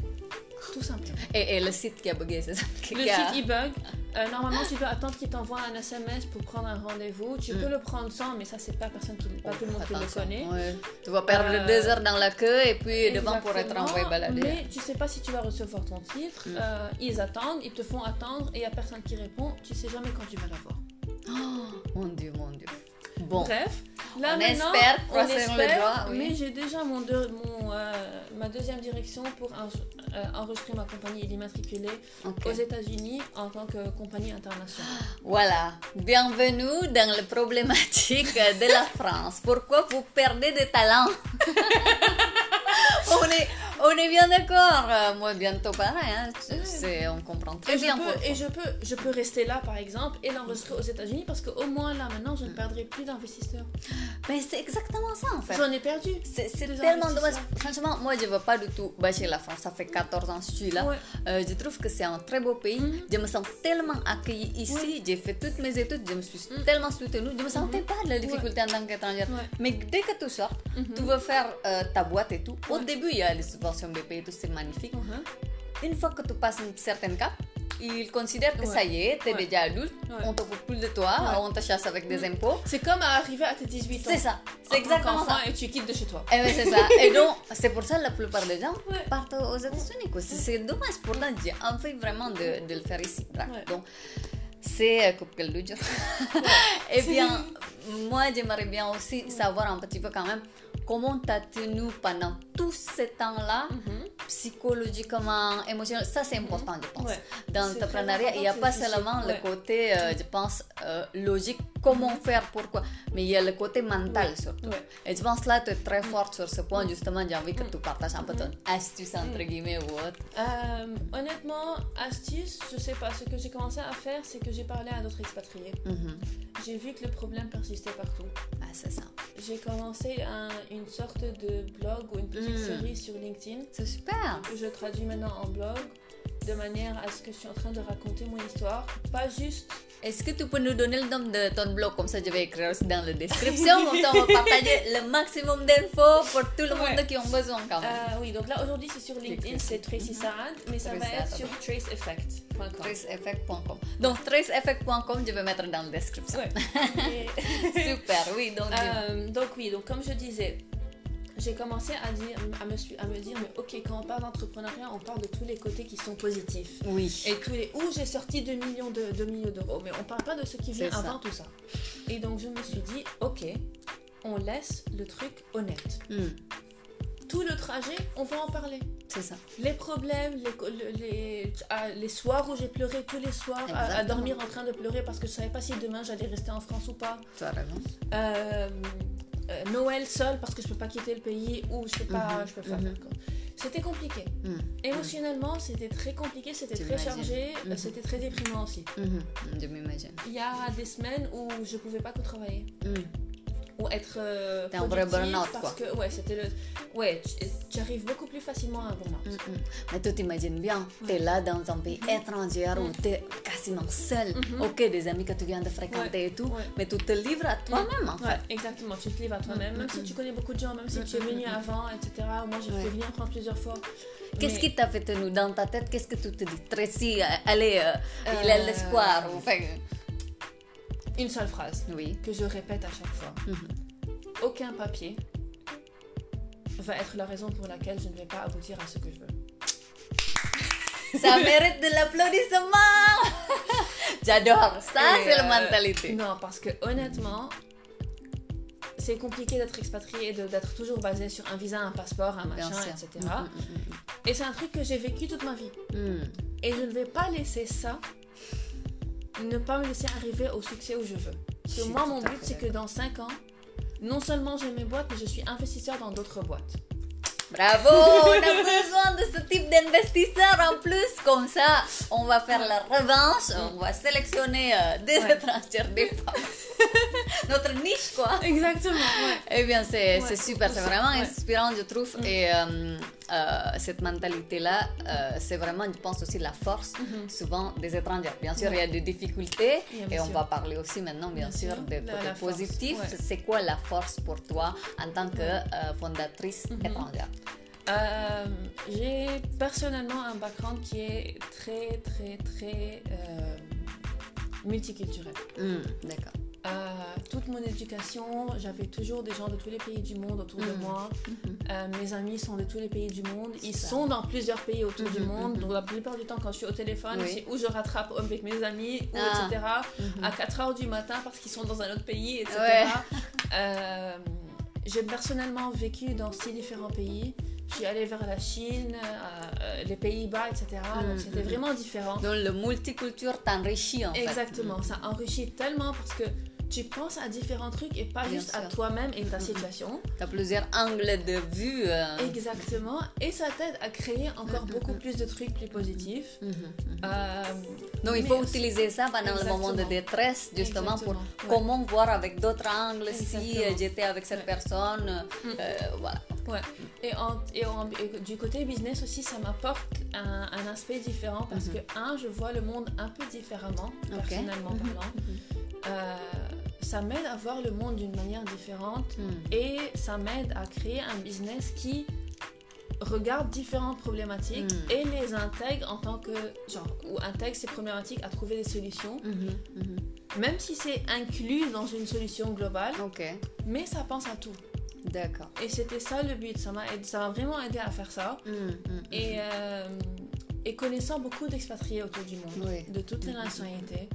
Tout simplement. Et, et le site qui a bugué, c'est ça? Le a- site il bug. Euh, normalement, tu dois attendre qu'il t'envoie un SMS pour prendre un rendez-vous. Tu Mm. peux le prendre sans, mais ça, c'est pas personne qui, pas tout le monde qui le connaît. ouais. Tu vas perdre Euh, deux heures dans la queue et puis devant pour être envoyé balader. Mais tu sais pas si tu vas recevoir ton titre. Mm. Euh, ils attendent, ils te font attendre et il y a personne qui répond. Tu sais jamais quand tu vas l'avoir. Oh, mon Dieu, mon Dieu. Bon, Bref, là On maintenant, espère, on espère, doigts, oui. mais j'ai déjà mon, deux- mon, euh, ma deuxième direction pour en- euh, enregistrer ma compagnie et l'immatriculer ok. aux États-Unis en tant que compagnie internationale. Voilà, bienvenue dans la problématique de la France. Pourquoi vous perdez des talents? On, est, on est bien d'accord. Euh, Moi, bientôt pareil. Hein. C'est- On comprend très Et je, bien peux, pourquoi. et je peux, je peux rester là par exemple et l'enregistrer aux États-Unis parce qu'au moins là maintenant je ne perdrai plus d'investisseurs. Mais c'est exactement ça en fait. J'en ai perdu. C'est tellement dommage. Franchement, moi, je ne veux pas du tout bâcher la France. Ça fait 14 ans que je suis là. Ouais. Euh, je trouve que c'est un très beau pays. Mhm. Je me sens tellement accueillie ici. J'ai fait toutes mes études. Je me suis tellement soutenue. Je ne me sentais pas de la difficulté en tant qu'étrangère. Mais dès que tu sors, Mhm. tu veux faire euh, ta boîte et tout. Au début, il y a les subventions BP et tout. C'est magnifique. Mhm. Une fois que tu passes une certaine cap, ils considèrent que Ouais. ça y est, tu es Ouais. déjà adulte. Ouais. On te coupe plus de toi. On te chasse avec des Mhm. impôts. C'est comme arriver à tes 18 ans. C'est ça. C'est exactement ça. Et tu quittes de chez toi. Eh oui, c'est ça. Et donc, c'est pour ça que la plupart des gens partent aux États-Unis. quoi. C'est c'est dommage. Pourtant, j'ai envie vraiment de, de le faire ici. Donc, c'est euh, coupe quel dur. Et bien, moi, j'aimerais bien aussi savoir un petit peu quand même comment tu as tenu pendant tout ce temps-là, Mhm. psychologiquement, émotionnellement. Ça, c'est important, je pense. Ouais. Dans l'entrepreneuriat, il n'y a pas seulement le côté, euh, je pense, euh, logique, comment faire, pourquoi, mais il y a le côté mental surtout. Et je pense là, tu es très forte sur ce point. Justement, j'ai envie que tu partages un peu ton astuce, entre guillemets, ou autre. Euh, honnêtement, astuce, je sais pas. Ce que j'ai commencé à faire, c'est que j'ai parlé à d'autres expatriés. Mhm. J'ai vu que le problème persistait partout. Ah, c'est ça. J'ai commencé un- une sorte de blog ou une petite Mm. série sur LinkedIn C'est super. que je traduis maintenant en blog de manière à ce que je suis en train de raconter mon histoire. Pas juste. Est-ce que tu peux nous donner le nom de ton blog? Comme ça, je vais écrire aussi dans la description. Comme ça, on va partager le maximum d'infos pour tout le monde Ouais. qui ont besoin quand même. Euh, oui, donc là aujourd'hui c'est sur LinkedIn, c'est Tracy Sarad, mais ça va être sur traceeffect.com. traceeffect.com. Donc, traceeffect.com, je vais mettre dans la description. Ouais. Super, oui. Donc. Euh, donc oui, donc comme je disais, j'ai commencé à, dire, à, me, su- à me dire, mais ok, quand on parle d'entrepreneuriat, on parle de tous les côtés qui sont positifs. oui. Et tous les où j'ai sorti 2 millions de 2 millions d'euros, mais on parle pas de ce qui vient avant tout ça. Et donc je me suis dit, ok, on laisse le truc honnête. Hmm, Tout le trajet, on va en parler. c'est ça. Les problèmes, les, les, ah, les soirs où j'ai pleuré tous les soirs, à, dormir en train de pleurer parce que je savais pas si demain j'allais rester en France ou pas. Raison. Euh, euh, Noël seul parce que je peux pas quitter le pays ou je peux pas, Mhm, je peux pas mhm. faire quoi. C'était compliqué. Hmm, Émotionnellement, c'était très compliqué, c'était très chargé, euh, Mhm. c'était très déprimant aussi. mhm, Je m'imagine. Il y a des semaines où je pouvais pas que travailler. Ou être euh, T'es un vrai burn-out, parce quoi. que ouais, c'était le ouais, tu, tu arrives beaucoup plus facilement à un burn-out. Mm, mm. Mais tu t'imagines bien, tu es là dans un pays étranger où tu es quasiment seul. Mhm. Ok, des amis que tu viens de fréquenter et tout, Ouais. mais tu te livres à toi-même en Ouais, fait. exactement, tu te livres à toi-même, même si tu connais beaucoup de gens, même si tu es venu avant, etc. Moi, j'ai Ouais. fait venir en France plusieurs fois. Qu'est-ce Mais- qui t'a fait tenir dans ta tête? Qu'est-ce que tu te dis? Tracy, euh, allez, euh, il a Euh, l'espoir. Enfin, Une seule phrase oui. que je répète à chaque fois. Mhm. Aucun papier va être la raison pour laquelle je ne vais pas aboutir à ce que je veux. Ça mérite de l'applaudissement J'adore, ça c'est la euh, mentalité. Non, parce que honnêtement, c'est compliqué d'être expatrié et d'être toujours basé sur un visa, un passeport, un machin, etc. Mm, Et c'est un truc que j'ai vécu toute ma vie. mm, mm, mm. Et je ne vais pas laisser ça ne pas me laisser arriver au succès où je veux. Parce que moi, mon but, c'est que dans 5 ans, non seulement j'ai mes boîtes, mais je suis investisseur dans d'autres boîtes. Bravo, on a besoin de ce type d'investisseurs en plus. Comme ça, on va faire la revanche, on va sélectionner euh, des Ouais. étrangers, des femmes. notre niche, quoi. Exactement, ouais. Eh bien, c'est Ouais, super, c'est vraiment inspirant, je trouve. Mm. Et euh, euh, cette mentalité-là, euh, c'est vraiment, je pense, aussi la force, Mhm. souvent, des étrangers. Bien sûr, Ouais. il y a des difficultés, et on sûr. va parler aussi maintenant, bien, Bien sûr, des côtés positifs. ouais. C'est quoi la force pour toi en tant que euh, fondatrice Mhm. étrangère? Euh, j'ai personnellement un background qui est très, très, très multiculturel. Hmm, D'accord. Euh, toute mon éducation, j'avais toujours des gens de tous les pays du monde autour de Mhm. moi. Mhm. Euh, mes amis sont de tous les pays du monde. Ils sont dans plusieurs pays autour du Mhm, monde. Donc la plupart du temps, quand je suis au téléphone, Oui. c'est où je rattrape avec mes amis, ou Ah. etc. À 4 heures du matin parce qu'ils sont dans un autre pays, etc. Ouais. Euh, j'ai personnellement vécu dans six différents pays. Je suis allée vers la Chine, euh, les Pays-Bas, etc. Donc c'était vraiment différent. Donc, le multiculture t'enrichit, en fait. Exactement, ça enrichit tellement parce que tu penses à différents trucs et pas Bien juste à toi-même et ta situation. Tu as plusieurs angles de vue. euh. Exactement, et ça t'aide à créer encore Mhm, beaucoup plus de trucs plus positifs. Mhm, mhm. Euh, Donc, il faut aussi- utiliser ça pendant le moment de détresse, justement, pour ouais. comment voir avec d'autres angles si Exactement. euh, j'étais avec cette Ouais. personne. Mm. euh, voilà. Ouais. Et, en- et en- et du côté business aussi, ça m'apporte un, un aspect différent parce que, un, je vois le monde un peu différemment, Ok. personnellement parlant. Ça m'aide à voir le monde d'une manière différente Mm. et ça m'aide à créer un business qui regarde différentes problématiques Mm. et les intègre en tant que genre ou intègre ces problématiques à trouver des solutions mhm. même si c'est inclus dans une solution globale mais ça pense à tout d'accord. et c'était ça le but ça m'a aidé- ça m'a vraiment aidé à faire ça et euh, et connaissant beaucoup d'expatriés autour du monde Oui. de toutes les nationalités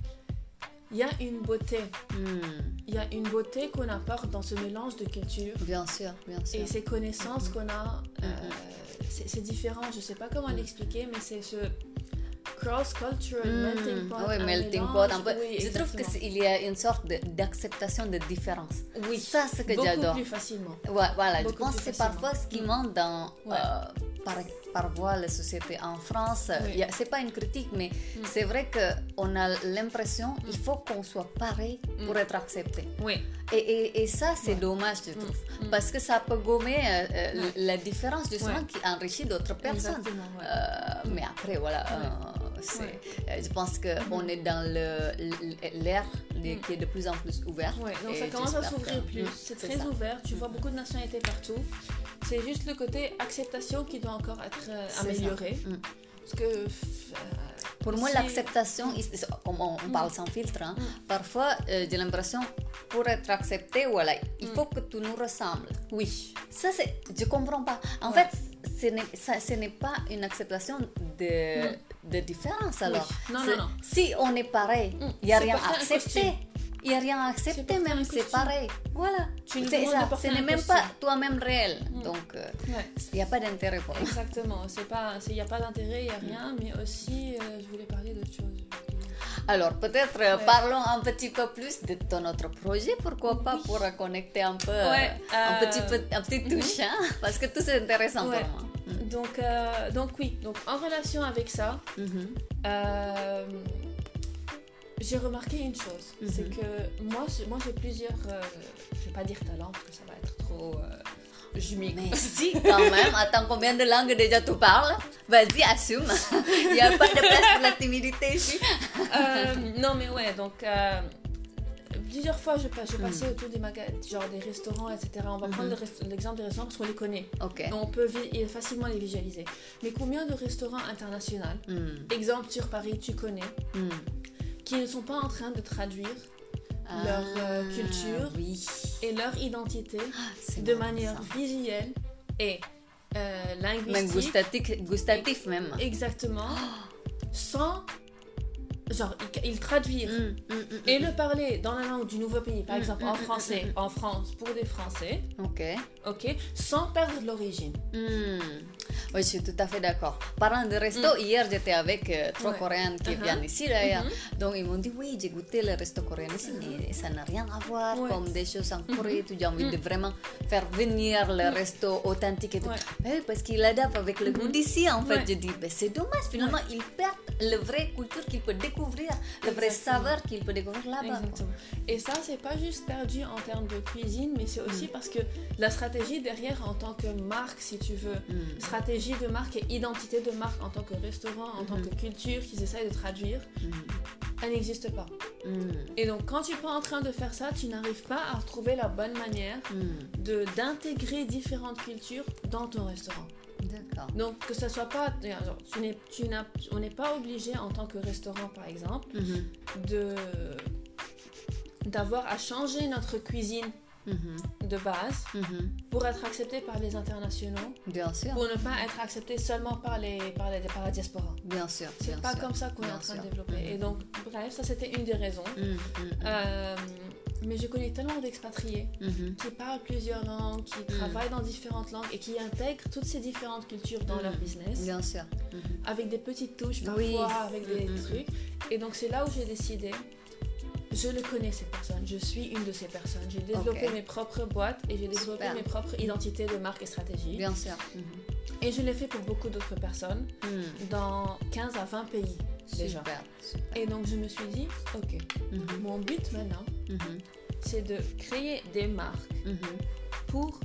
il y a une beauté mm. il y a une beauté qu'on apporte dans ce mélange de cultures Bien sûr, bien sûr. Et ces connaissances Mhm. qu'on a, euh, Mhm. c'est différent. Je sais pas comment Mhm. l'expliquer, mais c'est ce cross-cultural Mm. melting pot. oui, melting pot, un peu. Oui, Je trouve qu'il y a une sorte de- d'acceptation de, différence. Oui, Ça, c'est que beaucoup j'adore. plus facilement. Ouais, voilà, je Beaucoup pense que c'est parfois ce qui manque dans, Ouais. euh, par, parfois la société en France. Oui. C'est pas une critique, mais c'est vrai qu'on a l'impression qu'il faut qu'on soit pareil pour être accepté. Oui, Et, et, et ça, c'est dommage, je trouve. Mm. Parce que ça peut gommer euh, euh, la différence, justement, qui enrichit d'autres personnes. Euh, mais après, voilà, euh, Ouais. euh, je pense qu'on est dans l'air Mm. qui est de plus en plus ouvert. Ouais, donc ça commence à s'ouvrir plus. Mm, C'est très ça. ouvert, tu vois beaucoup de nationalités partout. C'est juste le côté acceptation qui doit encore être euh, amélioré. Mm. Parce que. euh, Pour moi, l'acceptation, comme on, parle sans filtre, hein, Mm. parfois euh, j'ai l'impression, pour être accepté, voilà, il Mm. faut que tu nous ressembles. Oui. Ça, c'est, je comprends pas. En Ouais. fait, ce n'est, ça, ce n'est pas une acceptation de, de différence alors. Mm. Non, non, non. Si on est pareil, Mm. il n'y a rien costume. Il n'y a rien à accepter, porter même c'est pareil. Voilà. C'est ça. Ce n'est même costume. pas toi-même réel. Mm. Donc, euh, Ouais. il n'y a pas d'intérêt pour moi. Exactement, il n'y a pas d'intérêt, il n'y a rien, mais aussi, euh, je voulais parler d'autre chose. Alors, peut-être euh, Ouais. parlons un petit peu plus de ton autre projet, pourquoi pas, Oui. pour connecter un peu, euh, Ouais, un, petit peu un petit touche, hein, parce que tout c'est intéressant Ouais. pour moi. Mm. Donc, euh, donc oui, donc en relation avec ça, Mhm. euh, j'ai remarqué une chose, c'est que moi, j'ai- moi j'ai plusieurs, euh, je vais pas dire talents parce que ça va être trop, euh, je m'y Mais si, quand même, attends, combien de langues déjà tu parles? Vas-y, assume. Il n'y a pas de place pour la timidité ici. Non mais ouais, donc plusieurs fois je, passe- je Mm. passais autour des magasins, genre des restaurants, etc. On va prendre le rest- l'exemple des restaurants parce qu'on les connaît. On peut facilement les visualiser. Mais combien de restaurants internationaux, Mm, exemple sur Paris, tu connais, qui ne sont pas en train de traduire Leur, euh, Ah, culture. Oui. et leur identité C'est de manière ça. visuelle et euh, Même linguistique. gustatif, gustatif même. Exactement. Sans. Genre, ils, ils traduire. Mm, mm, mm, Et le parler dans la langue du nouveau pays, par exemple en français, en France, pour des Français, Ok. Ok, sans perdre l'origine. Hmm. Oui, je suis tout à fait d'accord. Parlant de resto, hier j'étais avec euh, trois Ouais. Coréennes qui Uh-huh. viennent ici d'ailleurs. Mhm. Donc ils m'ont dit oui, j'ai goûté le resto coréen ici, mais ça n'a rien à voir Ouais. comme des choses en Corée. Tu as envie de vraiment faire venir le resto authentique et tout. Ouais. Mais oui, parce qu'il adapte avec le goût d'ici en fait. Je dis, ben, c'est dommage, finalement ils perdent la vraie culture qu'ils peuvent découvrir découvrir le vrai saveur qu'il peut découvrir là-bas. Et ça, c'est pas juste perdu en termes de cuisine, mais c'est aussi parce que la stratégie derrière en tant que marque, si tu veux, Mm. stratégie de marque et identité de marque en tant que restaurant, en tant que culture qu'ils essayent de traduire, Mm. elle n'existe pas. Mm. Et donc, quand tu es pas en train de faire ça, tu n'arrives pas à retrouver la bonne manière Mm. de d'intégrer différentes cultures dans ton restaurant. Donc, que ça soit pas. genre, tu n'es- tu n'as- on n'est pas obligé en tant que restaurant, par exemple, Mhm. de d'avoir à changer notre cuisine Mhm. de base Mhm. pour être accepté par les internationaux, Bien sûr. pour ne pas être accepté seulement par, les, par, les, par la diaspora. Bien sûr. C'est bien pas sûr. comme ça qu'on est en train sûr. de développer. Mhm. Et donc, bref, ça c'était une des raisons. Euh, mais je connais tellement d'expatriés qui parlent plusieurs langues, qui travaillent dans différentes langues et qui intègrent toutes ces différentes cultures dans leur business Bien sûr. Avec des petites touches parfois, Oui. avec des trucs. Et donc c'est là où j'ai décidé, je le connais ces personnes, je suis une de ces personnes. J'ai développé mes propres boîtes et j'ai développé Super. mes propres identités de marque et stratégie. Bien sûr. Et je l'ai fait pour beaucoup d'autres personnes Mm. dans 15 à 20 pays déjà. Super. Et donc je me suis dit, ok, Mhm. mon but maintenant, Mhm. c'est de créer des marques Mhm. pour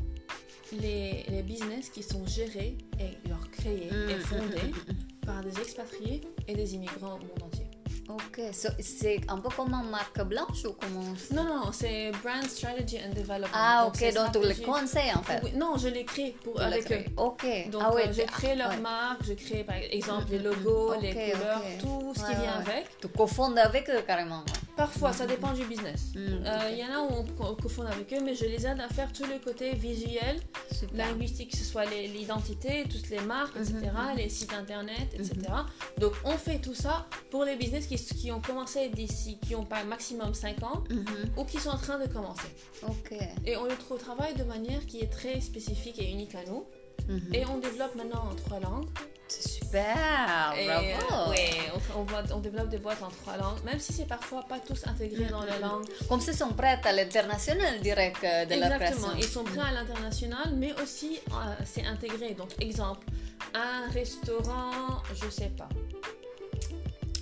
les, les business qui sont gérés et genre créés et mm, fondés par des expatriés et des immigrants au monde entier. Ok, so, c'est un peu comme une marque blanche ou comment Non, non, c'est Brand Strategy and Development. Ah, ok, donc tu les conseils en fait. Oui, non, je l'ai créé pour, avec eux. Ok. Donc, ah ouais, euh, je crée leur ouais. marque, je crée par exemple les Mhm, logos, les couleurs, tout ce qui vient avec. Tu cofondes avec eux carrément. Parfois, ça dépend du business. Mm, Euh. Il y en a où on co- cofonde avec eux, mais je les aide à faire tout le côté visuel, Super. linguistique, que ce soit l'identité, toutes les marques, etc., Mhm, les sites internet, etc. Donc, on fait tout ça pour les business qui, qui ont commencé d'ici, qui ont pas maximum 5 ans Mhm. ou qui sont en train de commencer. Et on le tra- travaille de manière qui est très spécifique et unique à nous. Mhm. Et on développe maintenant en trois langues. C'est super. Et, Bravo. euh, ouais, on, on voit- on développe des boîtes en trois langues, même si c'est parfois pas tous intégrés dans la langue. Comme ça, ils sont prêts à l'international direct euh, de la Exactement, création. ils sont prêts à l'international, mais aussi euh, c'est intégré. Donc, exemple, un restaurant, je sais pas,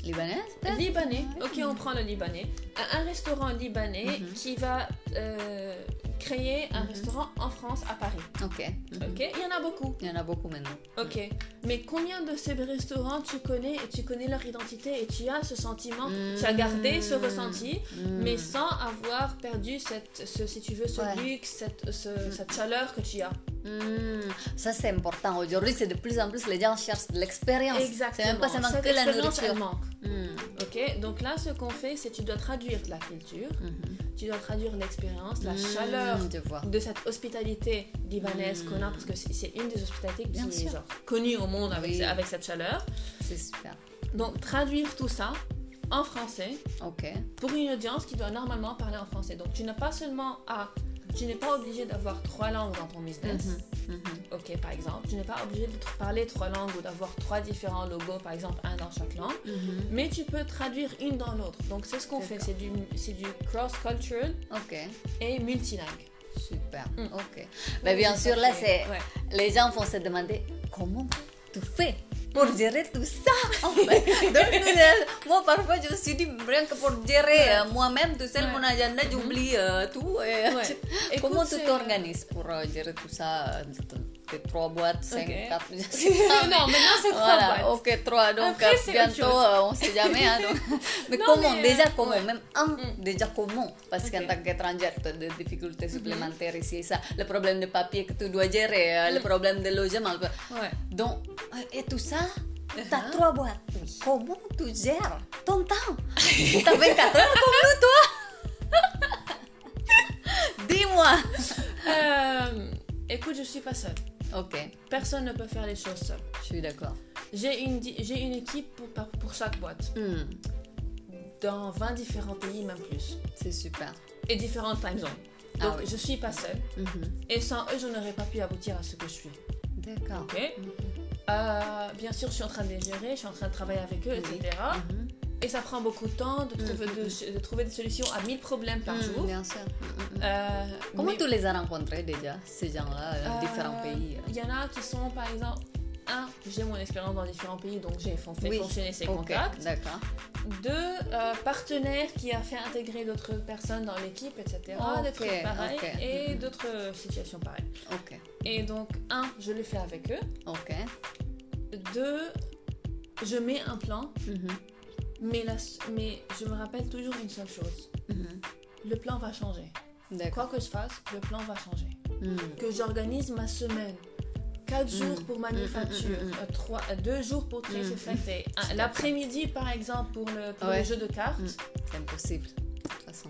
Libanais libanais. Ok, on prend le libanais. Un, un restaurant libanais Mhm. qui va euh, créer un Mhm. restaurant en France, à Paris. Ok. Mhm. Ok, il y en a beaucoup. Il y en a beaucoup maintenant. Ok, mais combien de ces restaurants tu connais et tu connais leur identité et tu as ce sentiment, tu as gardé ce ressenti, mais sans avoir perdu cette, ce, si tu veux, ce Ouais. luxe, cette, ce- cette chaleur que tu as? Ça c'est important. Aujourd'hui, c'est de plus en plus les gens cherchent de l'expérience. Exactement. C'est même pas seulement que la elle nourriture. manque. Ok, donc là, ce qu'on fait, c'est tu dois traduire la culture, mhm. tu dois traduire l'expérience, la Hmm, chaleur de cette hospitalité libanaise Mm. qu'on a, parce que c'est une des hospitalités qui Bien est sûr. genre, connue au monde avec, Oui. avec cette chaleur. C'est super. Donc, traduire tout ça en français pour une audience qui doit normalement parler en français. Donc, tu n'as pas seulement à. Tu n'es pas obligé d'avoir trois langues dans ton business. Mhm, mhm. Ok, par exemple. Tu n'es pas obligé de parler trois langues ou d'avoir trois différents logos, par exemple, un dans chaque langue. Mhm. Mais tu peux traduire une dans l'autre. Donc, c'est ce qu'on fait. C'est du, c'est du cross-cultural Ok. et multilingue. Super. Mm. Ok. Mais bien sûr, là, c'est Ouais. les gens vont se demander comment tu fais pour gérer tout ça. en fait. Donc, euh, moi, parfois, je me suis dit, rien que gérer euh, moi-même, tout seul, Ouais. mon agenda, j'oublie euh, tout. et- Ouais. Comment Écoute, tu c'est- t'organises pour gérer tout ça Tes trois boîtes, cinq, Ok. quatre, je sais pas. non, maintenant c'est trois Voilà, boîtes. ok, trois. Donc, Après, bientôt, euh, on sait jamais. hein, donc. Mais Non, comment mais, Déjà, comment ouais. Même un, Mm. déjà comment Parce qu'en Ok. tant qu'étrangère, tu as des difficultés supplémentaires ici et ça. Le problème de papier que tu dois gérer, le Mm. problème de logement. Ouais. Donc, euh, et tout ça, tu as Uh-huh. trois boîtes. Comment tu gères ton temps Tu as 24 heures comme nous, toi Dis-moi Euh, écoute, je suis pas seule. Ok, Personne ne peut faire les choses seul. je suis d'accord. J'ai une, j'ai une équipe pour, pour chaque boîte, Hmm, dans 20 différents pays, même plus, c'est super. et différentes time zones. Ah Donc, oui. je suis pas seule, Mhm. et sans eux, je n'aurais pas pu aboutir à ce que je suis. D'accord. Ok Mhm. Euh, Bien sûr, je suis en train de les gérer, je suis en train de travailler avec eux, Oui. etc. Et ça prend beaucoup de temps de trouver, de, de trouver des solutions à 1000 problèmes par Mm, jour. Bien sûr. Mm, mm, mm. Euh, Comment mais- tu les as rencontrés déjà, ces gens-là, dans Euh, différents pays Il y en a qui sont, par exemple, un, j'ai mon expérience dans différents pays, donc j'ai fait Oui. fonctionner ces Ok, contacts. D'accord. Deux, euh, partenaires qui a fait intégrer d'autres personnes dans l'équipe, etc. Ok, des trucs pareils et d'autres euh, situations pareilles. Ok, Et donc, un, je le fais avec eux. ok. Deux, je mets un plan, Mhm, mais, la, mais je me rappelle toujours une seule chose. mhm. Le plan va changer. D'accord. Quoi que je fasse, le plan va changer. Mhm. Que j'organise ma semaine. 4 jours pour manufacture, mm, mm, mm, 3, 2 jours pour Mm, et un- d'accord. l'après-midi par exemple pour le, pour Ouais. le jeu de cartes. Mm. C'est impossible, de toute façon.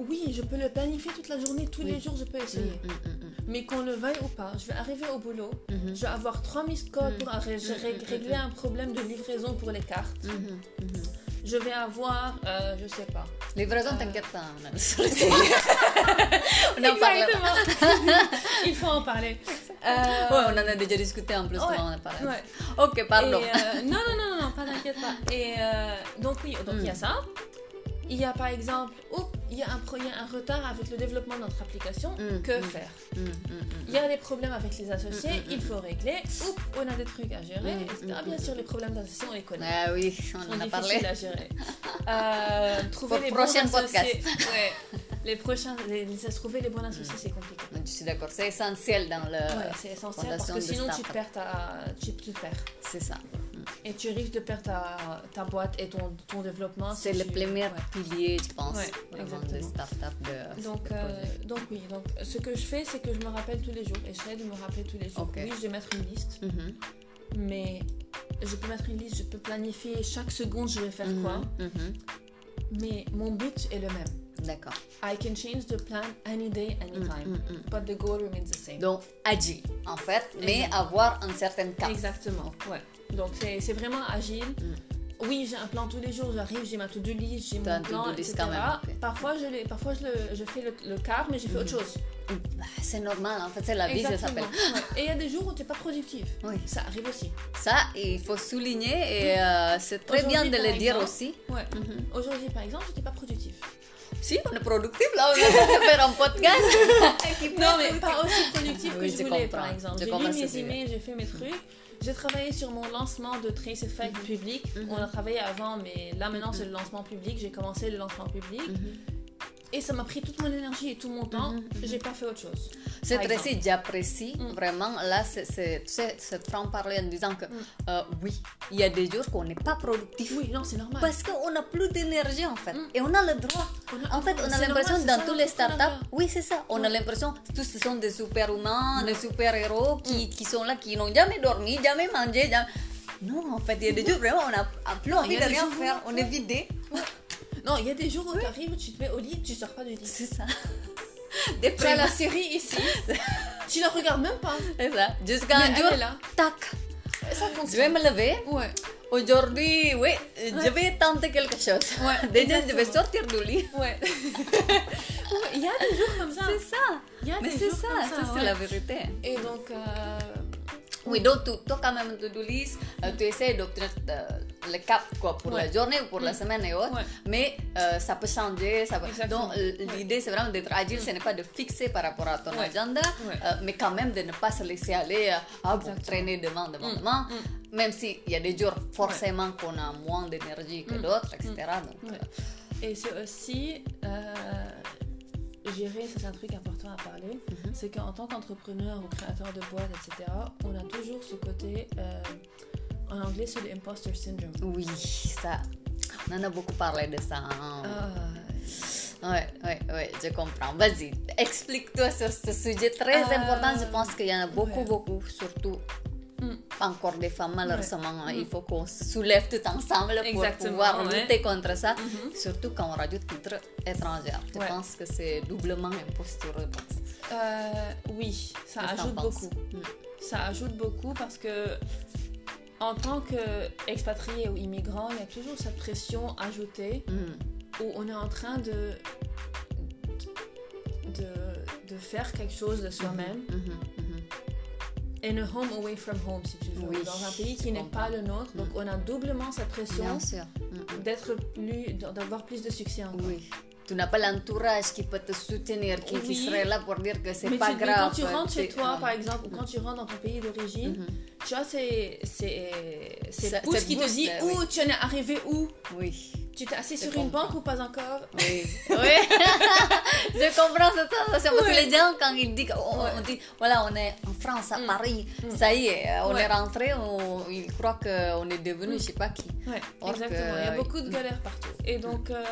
Oui, je peux le planifier toute la journée, tous Oui. les jours je peux essayer. Mm, mm, mm, Mais qu'on le veuille ou pas, je vais arriver au boulot. Mhm, je vais avoir 3 missed calls Mm. pour ré- mm, régler un problème de livraison pour les cartes. mhm, mhm. Je vais avoir, euh, je sais pas. Livraison, Euh. t'inquiète pas, on on en parle. Il faut en parler. Euh, Ouais, on en a déjà discuté en plus, Ouais, on en a parlé. ouais. Ok, pardon. Et, euh, non, non, non, non, pas t'inquiète pas. Et euh, donc oui, donc il y a Mm. ça. Il y a par exemple, oups, il y a un, il y a un retard avec le développement de notre application. Mm, Que mm. faire? Mm. Il y a des problèmes avec les associés, il faut régler. Oups, on a des trucs à gérer, etc. mm, Bien sûr, les problèmes d'associés, on les connaît. Ah oui, on sont en a parlé. à gérer. Euh, trouver Pour les prochain bons associés. Ouais. Les prochains, les, les- trouver les bons associés, c'est compliqué. Je suis d'accord, c'est essentiel dans le. Ouais, c'est essentiel parce que sinon tu perds ta, tu, tu perds. C'est ça. Et tu risques de perdre ta, ta boîte et ton, ton développement. si C'est le tu- premier ouais. pilier, je pense, Ouais, startups de. Donc, de euh, donc oui, donc ce que je fais, c'est que je me rappelle tous les jours. Et j'essaie de me rappeler tous les jours. Oui, je vais mettre une liste, Mhm, mais je peux mettre une liste, je peux planifier chaque seconde je vais faire mhm, quoi. mhm. Mais mon but est le même. D'accord. I can change the plan any day, any Mm, mm, mm. But the goal remains the same. Donc, agile, en fait, mais avoir un certain cap. Exactement, ouais. Donc c'est vraiment agile. Mm. Oui, j'ai un plan tous les jours, j'arrive, j'ai ma to-do list, j'ai mon plan, etc. quand même. Parfois, je, parfois je, le- je fais le, le quart, mais j'ai fait autre chose. Bah, C'est normal, en fait, c'est la vie, ça s'appelle. Ouais. Et il y a des jours où tu n'es pas productif. Oui. Ça arrive aussi. Ça, il faut souligner et euh, c'est très bien de le dire aussi. Ouais. Mhm. Aujourd'hui, par exemple, je n'étais pas productif. Si, on est productif là, on de faire un podcast. Non, mais pas aussi productif Oui, que je je voulais, comprends. par exemple. J'ai ce mes emails, j'ai fait mes trucs. J'ai travaillé sur mon lancement de Trace Effect public. Mhm. On a travaillé avant, mais là maintenant c'est le lancement public. J'ai commencé le lancement public. Et ça m'a pris toute mon énergie et tout mon temps. Mhm, mhm. J'ai pas fait autre chose. C'est très j'apprécie Mm. vraiment. Là, c'est, cette franc-parler en disant que Mm. euh, oui, il y a des jours qu'on n'est pas productif. Oui, non, c'est normal. Parce qu'on n'a plus d'énergie en fait. Mm. Et on a le droit. On a- En fait, on a l'impression dans tous les startups, oui, c'est ça. On a l'impression que tous ce sont des super-humains, Mm. des super-héros qui, qui sont là, qui n'ont jamais dormi, jamais mangé. jamais- Non, en fait, il y a des jours vraiment, on n'a plus envie de rien faire. On est vidé. Non, il y a des jours où tu arrives, tu te mets au lit, tu sors pas du lit. C'est ça. Tu Des as la série ici, tu la regardes même pas. C'est ça. Jusqu'à un jour, là. tac. Ça Je vais fonctionne. me lever. Ouais. Aujourd'hui, oui, je vais tenter quelque chose. Ouais, Déjà, je vais sortir du lit. Ouais. Il y a des jours comme ça. C'est ça. Il y a Mais des c'est jours ça, comme ça, c'est la vérité. Et donc, euh, Oui, donc tu, toi quand même tu lises, euh, tu essaies d'obtenir euh, le cap quoi, pour la Ouais. journée ou pour la Mm. semaine et autres, Ouais. mais euh, ça peut changer. Ça peut... Donc l'idée c'est vraiment d'être agile, ce n'est pas de fixer par rapport à ton Ouais. agenda, Ouais. euh, mais quand même de ne pas se laisser aller euh, ah, bon, traîner devant, devant, Mm. devant, Mm. même s'il y a des jours forcément qu'on a moins d'énergie que Mm. d'autres, etc. Donc, Ouais. euh, Et c'est aussi euh, gérer, ça c'est un truc important à parler, Mhm. c'est qu'en tant qu'entrepreneur ou créateur de boîte, etc., on a toujours ce côté, euh, en anglais c'est le imposter syndrome. oui, ça, on en a beaucoup parlé de ça. hein. Ah, Ouais, ouais, ouais, je comprends. Vas-y, explique-toi sur ce sujet très Euh, important. Je pense qu'il y en a beaucoup, ouais. beaucoup, surtout. Encore des femmes, malheureusement. hein. Mm. Il faut qu'on se soulève tout ensemble pour Exactement, pouvoir ouais. lutter contre ça. Mhm. Surtout quand on rajoute titre étrangère. Je Ouais. pense que c'est doublement impostureux. Euh, oui, ça ajoute beaucoup. Mm. Ça ajoute beaucoup parce que en tant qu'expatrié ou immigrant, il y a toujours cette pression ajoutée Mm. où on est en train de, de, de faire quelque chose de soi-même. Mhm, In a home away from home, si tu veux. Oui, dans un pays qui n'est pas le nôtre. Donc on a doublement cette pression. Mm, mm. d'être plus, d'avoir plus de succès encore. Oui. Tu n'as pas l'entourage qui peut te soutenir, qui, serait là pour dire que c'est pas tu- mais grave. quand tu rentres chez toi, euh, par exemple, ou quand tu rentres dans ton pays d'origine, Mhm. tu vois, c'est c'est pouce qui te dit oui. où tu en es arrivé où? Oui. Tu t'es assis sur une banque ou pas encore? Oui. oui. je comprends cette sensation parce que les gens, quand ils disent, on, on dit, voilà, on est en France, à Mm. Paris, Mm. ça y est, on Ouais. est rentré, on, ils croient qu'on est devenu, Mm. je sais pas qui. Ouais, Or exactement. que- Il y a beaucoup de Mm. galères partout. Et donc, euh,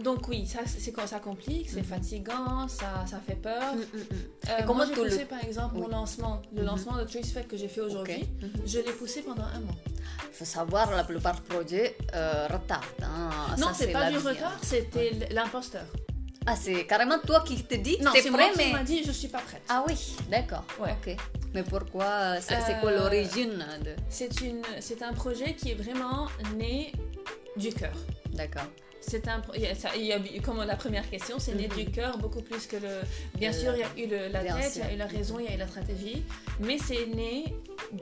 donc oui, ça c'est quand ça complique, c'est Mhm. fatigant, ça, ça fait peur. Mm, mm, mm. Euh, comment j'ai le- poussé par exemple mon lancement, le Mhm. lancement de Trace Fed que j'ai fait aujourd'hui. Mhm. Je l'ai poussé pendant un mois. Il faut savoir, la plupart des projets euh, retardent. hein. non, c'est pas du vie, retard, hein. c'était l'imposteur. Ah, c'est carrément toi qui te dis, Non, c'est c'est prêt, moi qui mais. m'a dit je suis pas prête. Ah oui, d'accord. Ouais. Ok. Mais pourquoi C'est quoi Euh, l'origine de. C'est une, c'est un projet qui est vraiment né du cœur. D'accord. C'est un, ça- il y a- comme la première question, c'est né Mhm. du cœur beaucoup plus que le. Bien sûr, il y a eu le- la tête, il y a eu la raison, il y a eu la stratégie, mais c'est né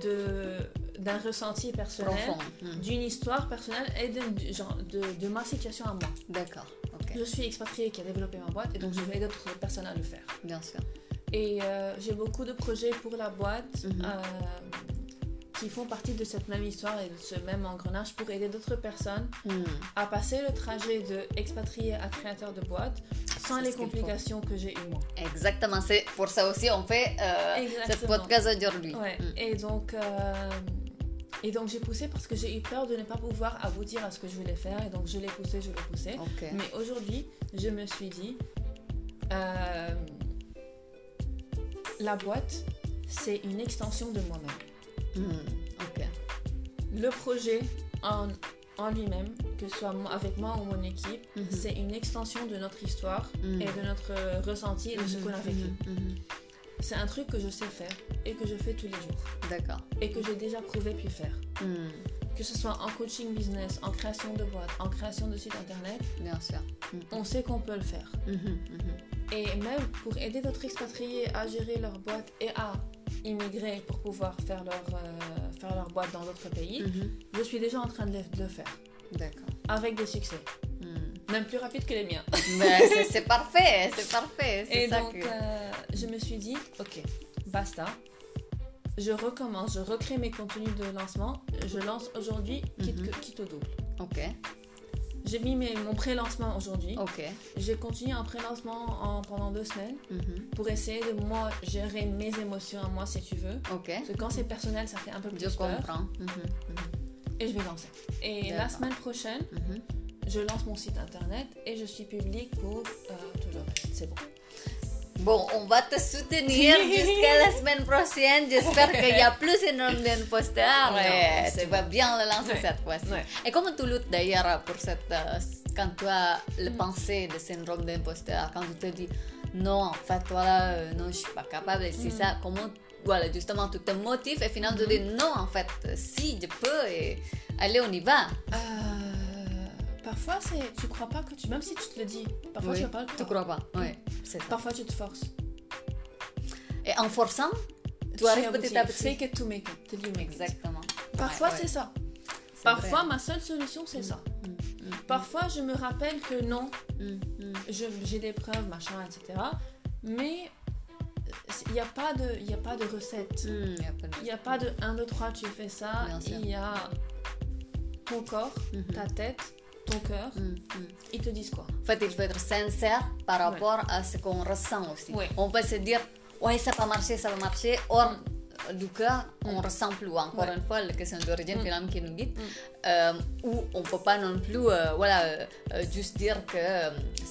de d'un ressenti personnel. Mm. d'une histoire personnelle et de, genre, de, de ma situation à moi. D'accord. Ok. Je suis expatriée qui a développé ma boîte et donc je vais aider d'autres personnes à le faire. Bien sûr. Et euh, j'ai beaucoup de projets pour la boîte Mhm. euh, qui font partie de cette même histoire et de ce même engrenage pour aider d'autres personnes Mm. à passer le trajet de expatrié à créateur de boîte sans les complications que j'ai eues moi. Exactement. C'est pour ça aussi on fait euh, ce podcast aujourd'hui. Ouais. Mm. Et donc, euh, et donc j'ai poussé parce que j'ai eu peur de ne pas pouvoir aboutir à ce que je voulais faire. Et donc je l'ai poussé, je l'ai poussé. Mais aujourd'hui, je me suis dit, euh, la boîte, c'est une extension de moi-même. Mm. Ok. Le projet en, en lui-même, que ce soit avec moi ou mon équipe, Mhm. c'est une extension de notre histoire Mm. et de notre ressenti et de ce Mhm, qu'on a vécu. mhm. C'est un truc que je sais faire et que je fais tous les jours D'accord. et que j'ai déjà prouvé puis faire. Mm. Que ce soit en coaching business, en création de boîte, en création de site internet, Bien sûr. On sait qu'on peut le faire. Et même pour aider d'autres expatriés à gérer leur boîte et à immigrer pour pouvoir faire leur, euh, faire leur boîte dans d'autres pays, Mhm. je suis déjà en train de le, faire. D'accord. Avec des succès. Mm. Même plus rapide que les miens. Ben, c'est- c'est parfait, c'est parfait. C'est Et ça donc, que. euh, je me suis dit, ok, basta. Je recommence, je recrée mes contenus de lancement. Je lance aujourd'hui, quitte, Mhm. quitte au double. Ok. J'ai mis mes- mon pré-lancement aujourd'hui. Ok. J'ai continué en pré-lancement en- pendant deux semaines Mhm. pour essayer de moi gérer mes émotions à moi si tu veux. Ok. Parce que quand c'est personnel, ça fait un peu plus Je peur. comprends. Mhm, mhm, Et je vais lancer. Et la semaine prochaine, je lance mon site internet et je suis public pour euh, tout le reste. C'est bon. Bon, on va te soutenir jusqu'à la semaine prochaine. J'espère qu'il y a plus c'est tu vas bien le lancer Ouais. cette fois-ci. Ouais. Et comment tu luttes d'ailleurs pour cette. euh, quand tu as le pensée de syndrome d'imposteur, quand tu te dis non, en fait, voilà, euh, non, je suis pas capable, c'est Mm. ça, comment. Voilà, justement, tu te motives et finalement tu dis non, en fait, si, je peux, et allez, on y va. Euh, parfois, c'est, tu crois pas que tu. Même si tu te le dis, parfois Oui, tu vas pas le Tu croire. crois pas Oui, c'est ça. Parfois, tu te forces. Et en forçant, tu sais arrives petit à petit. Fake it to make it. till you make it. Exactement. Parfois, Ouais, ouais. c'est ça. C'est Parfois, vrai. ma seule solution, c'est ça. Mm, mm, Parfois, je me rappelle que non, mm, mm. je- j'ai des preuves, machin, etc. Mais il n'y a, pas de- y a pas de recette. Mm, Il n'y a pas de 1, 2, 3, tu fais ça. Il y a ton corps, Mhm. ta tête, ton cœur. Mm, mm. Ils te disent quoi En fait, il faut être sincère par Ouais. rapport à ce qu'on ressent aussi. Ouais. On peut se dire, ouais, ça va marcher, ça va marcher. Or, du cœur, on Mm. ressent plus. Encore Ouais. une fois, la question d'origine Mm. finalement qui nous guide. Mm. Euh, où on peut pas non plus, euh, voilà, euh, euh, juste dire que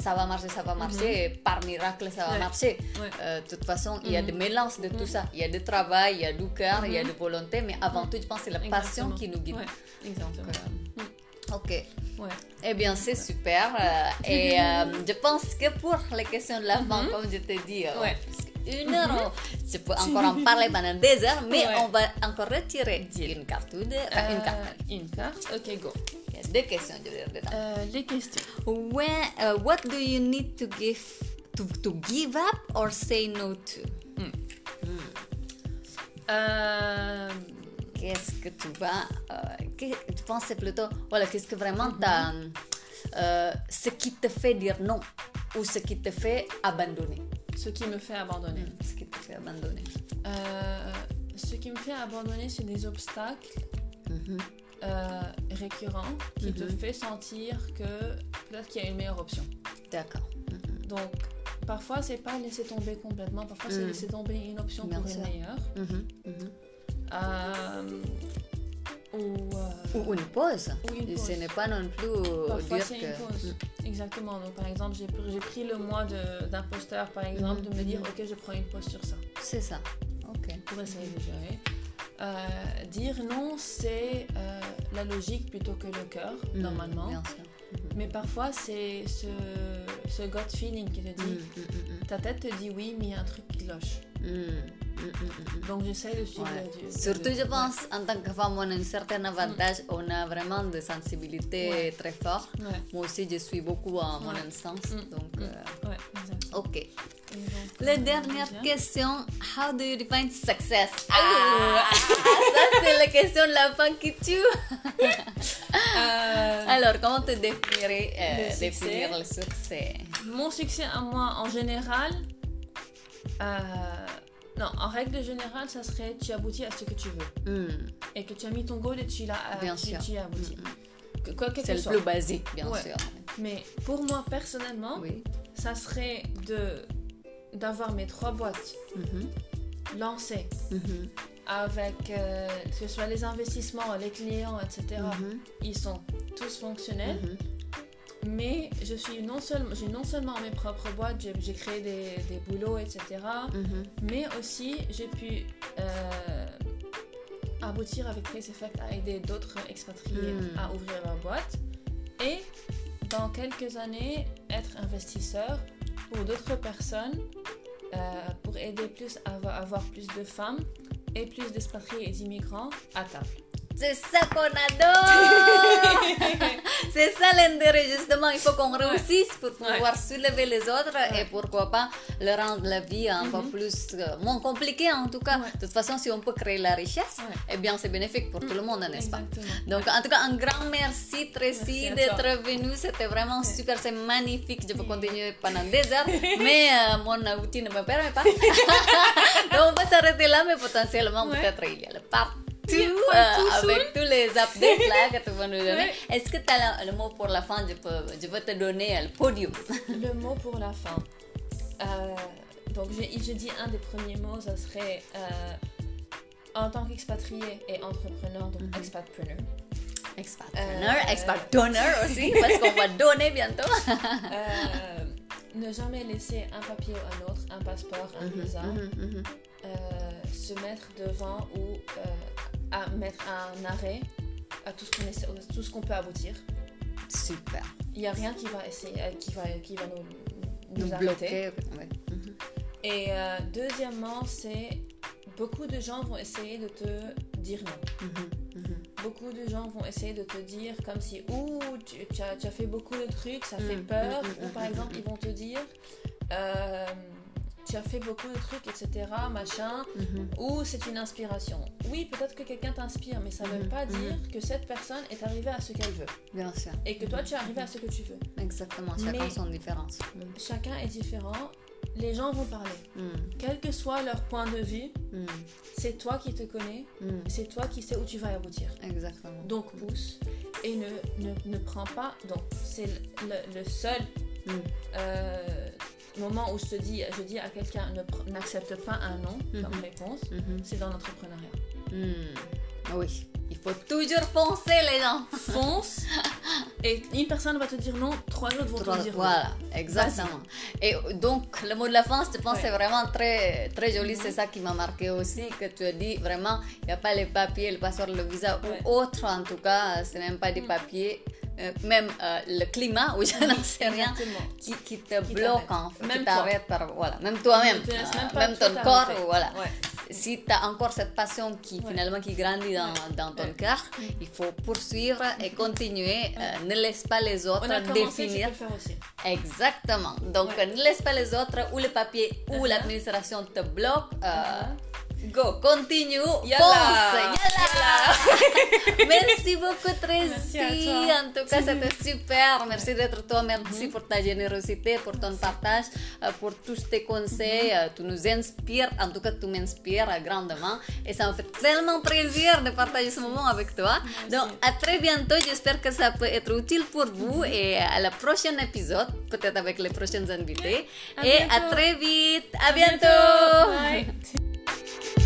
ça va marcher, ça va marcher, et par miracle, ça va marcher. De toute façon, il y a Mhm. des mélanges de tout Mhm. ça. Il y a du travail, il y a du cœur, il y a de volonté, mais avant tout, je pense que c'est la passion Exactement. qui nous guide. Exactement. Donc, Ok. Ouais. Eh bien, c'est super. euh, et euh, je pense que pour les questions de la fin, comme je t'ai dit, euh, Ouais. une heure, on- je peux encore en parler pendant des heures, mais Ouais. on va encore retirer une carte ou deux. enfin, une carte. Euh, une carte. Ok, go. Il y a deux questions, je veux dire, dedans. Euh, les questions. When, uh, what do you need to give to, to give up or say no to? Euh, Qu'est-ce que tu vas, que- tu penses c'est plutôt, voilà, qu'est-ce que vraiment euh, ce qui te fait dire non ou ce qui te fait abandonner? Ce qui me fait abandonner. Mm, Ce qui te fait abandonner. Euh, ce qui me fait abandonner, c'est des obstacles Mhm. euh, récurrents qui te Mhm. fait sentir que peut-être qu'il y a une meilleure option. D'accord. Mhm. Donc, parfois, c'est pas laisser tomber complètement, parfois, c'est Mm. laisser tomber une option Bien pour une meilleure. Euh, ou, euh, Ou une pause. ou une Ce n'est pas non plus euh, Parfois, dire que. une pause. Exactement. Donc, par exemple, j'ai pr- j'ai pris le mois d'imposteur, par exemple, de me dire, Mhm. ok, je prends une pause sur ça Mm. C'est ça. Ok. pour essayer de gérer. Euh, dire non, c'est euh, la logique plutôt que le cœur, Mm, normalement. Bien sûr. Mais parfois, c'est ce, ce gut feeling qui te Mm, dit, mm, mm, ta tête te dit oui, mais il y a un truc qui cloche. Mm. Mm, mm, mm, mm. Donc, j'essaie de suivre Ouais. le- Surtout, je pense, en tant que femme, on a un certain avantage. On a vraiment de sensibilité Ouais. très forte. Ouais, ouais, Moi aussi, je suis beaucoup à mon Ouais. instance. Mm. Donc, Mm. euh, ouais, ok. La dernière question, how do you define success? Ah, ça c'est la question de la fin qui tue. Euh, Alors, comment te définirais, euh, Le succès? définir le succès? Mon succès à moi, en général, euh, non, en règle générale, ça serait tu aboutis à ce que tu veux Hmm, et que tu as mis ton goal et tu l'as, euh, Bien tu, sûr. tu y as abouti. Mm, Que- quoi que C'est ce le soit. plus basique, bien Ouais. sûr. Mais pour moi personnellement, Oui. ça serait de d'avoir mes trois boîtes Mhm, lancées mhm, avec euh, que ce soit les investissements, les clients, etc. mhm, Ils sont tous fonctionnels. Mais je suis non seulement j'ai non seulement mes propres boîtes, j'ai j'ai créé des, des boulots, etc. Mhm. Mais aussi, j'ai pu euh, aboutir avec Trace Effect à aider d'autres expatriés Mm. à ouvrir leur boîte. Et dans quelques années, être investisseur pour d'autres personnes, euh, pour aider plus à avoir, avoir plus de femmes et plus d'expatriés et d'immigrants à table. C'est ça qu'on adore C'est ça l'intérêt, justement. Il faut qu'on réussisse pour pouvoir soulever les autres et pourquoi pas leur rendre la vie un peu Mhm. plus, euh, moins compliquée en tout cas. Ouais. De toute façon, si on peut créer la richesse, eh bien c'est bénéfique pour tout le monde, n'est-ce pas? Donc, en tout cas, un grand merci, Tracy, d'être toi. venue. C'était vraiment super, c'est magnifique. Je peux continuer pendant des heures, mais euh, mon outil ne me permet pas. Donc, on va s'arrêter là, mais potentiellement, peut-être il y a le part Euh, two avec tous les updates là que tu vas nous donner. Est-ce que tu as le mot pour la fin? Je peux, je peux te donner le podium. Le mot pour la fin. Euh, donc, je, je dis un des premiers mots, ça serait euh, en tant qu'expatrié et entrepreneur, donc Mhm. expatpreneur. Expert-preneur, Euh, expert-donneur aussi, parce qu'on va donner bientôt. Euh, ne jamais laisser un papier ou un autre, un passeport, un visa, Mhm, mhm. euh, se mettre devant ou euh, à mettre un arrêt à tout ce qu'on tout ce qu'on peut aboutir. Super. Il n'y a rien qui va essayer, euh, qui va, qui va nous, nous, Nous arrêter. bloquer. ouais. Et euh, deuxièmement, c'est beaucoup de gens vont essayer de te dire non. Mhm, mhm. Beaucoup de gens vont essayer de te dire comme si ouh tu, tu as, tu as fait beaucoup de trucs, ça fait Mm, peur. mm, mm, Ou par exemple ils vont te dire euh, tu as fait beaucoup de trucs, etc. Machin. Mhm. Ou c'est une inspiration. Oui, peut-être que quelqu'un t'inspire, mais ça ne veut Mhm, pas mhm. dire que cette personne est arrivée à ce qu'elle veut. Bien sûr. Et que toi tu es arrivé à ce que tu veux. Exactement, chacun Mais- son différence. Chacun est différent. Les gens vont parler. Mm, Quel que soit leur point de vue, mm, c'est toi qui te connais, mm. c'est toi qui sais où tu vas aboutir. Exactement. Donc pousse et ne, ne, ne prends pas. Donc c'est le, le- seul Mm. euh, moment où je te dis, je dis à quelqu'un n'accepte pas un non comme Mhm. réponse, Mhm. c'est dans l'entrepreneuriat. Mm. Oui, il faut toujours foncer les gens. Fonce et une personne va te dire non, trois autres vont Trois- te dire. Voilà, exactement. Et donc, le mot de la fin, je pense, Ouais. c'est vraiment très, très joli. C'est ça qui m'a marqué aussi, que tu as dit vraiment, il n'y a pas les papiers, le passeport, le visa Ouais. ou autre, en tout cas, ce n'est même pas des Mm. papiers. Euh, même euh, le climat, ou je n'en sais rien, qui, qui te Qui bloque, en fait, Même qui toi. t'arrête par, voilà, même toi-même, euh, même toi ton corps, voilà. Ouais. Si tu as encore cette passion qui Ouais. finalement qui grandit dans, dans ton cœur, il faut poursuivre et continuer. euh, ne laisse pas les autres On a commencé, tu peux définir. le faire aussi. Exactement. Donc ne laisse pas les autres ou le papier ou Uh-huh. l'administration te bloque. euh, Uh-huh. Go, continue, Yalla. fonce, yalla. Merci beaucoup Tracy. Merci. En tout cas, c'était super. Merci d'être toi. Merci pour ta générosité, pour ton partage, euh, pour tous tes conseils. Euh, Tu nous inspires. En tout cas, tu m'inspires euh, grandement. Et ça me fait tellement plaisir de partager ce moment avec toi. Donc, à très bientôt. J'espère que ça peut être utile pour vous. Et à la prochaine épisode, peut-être avec les prochaines invités. À Et à très vite. À, À bientôt. bientôt. Bye. Thank you.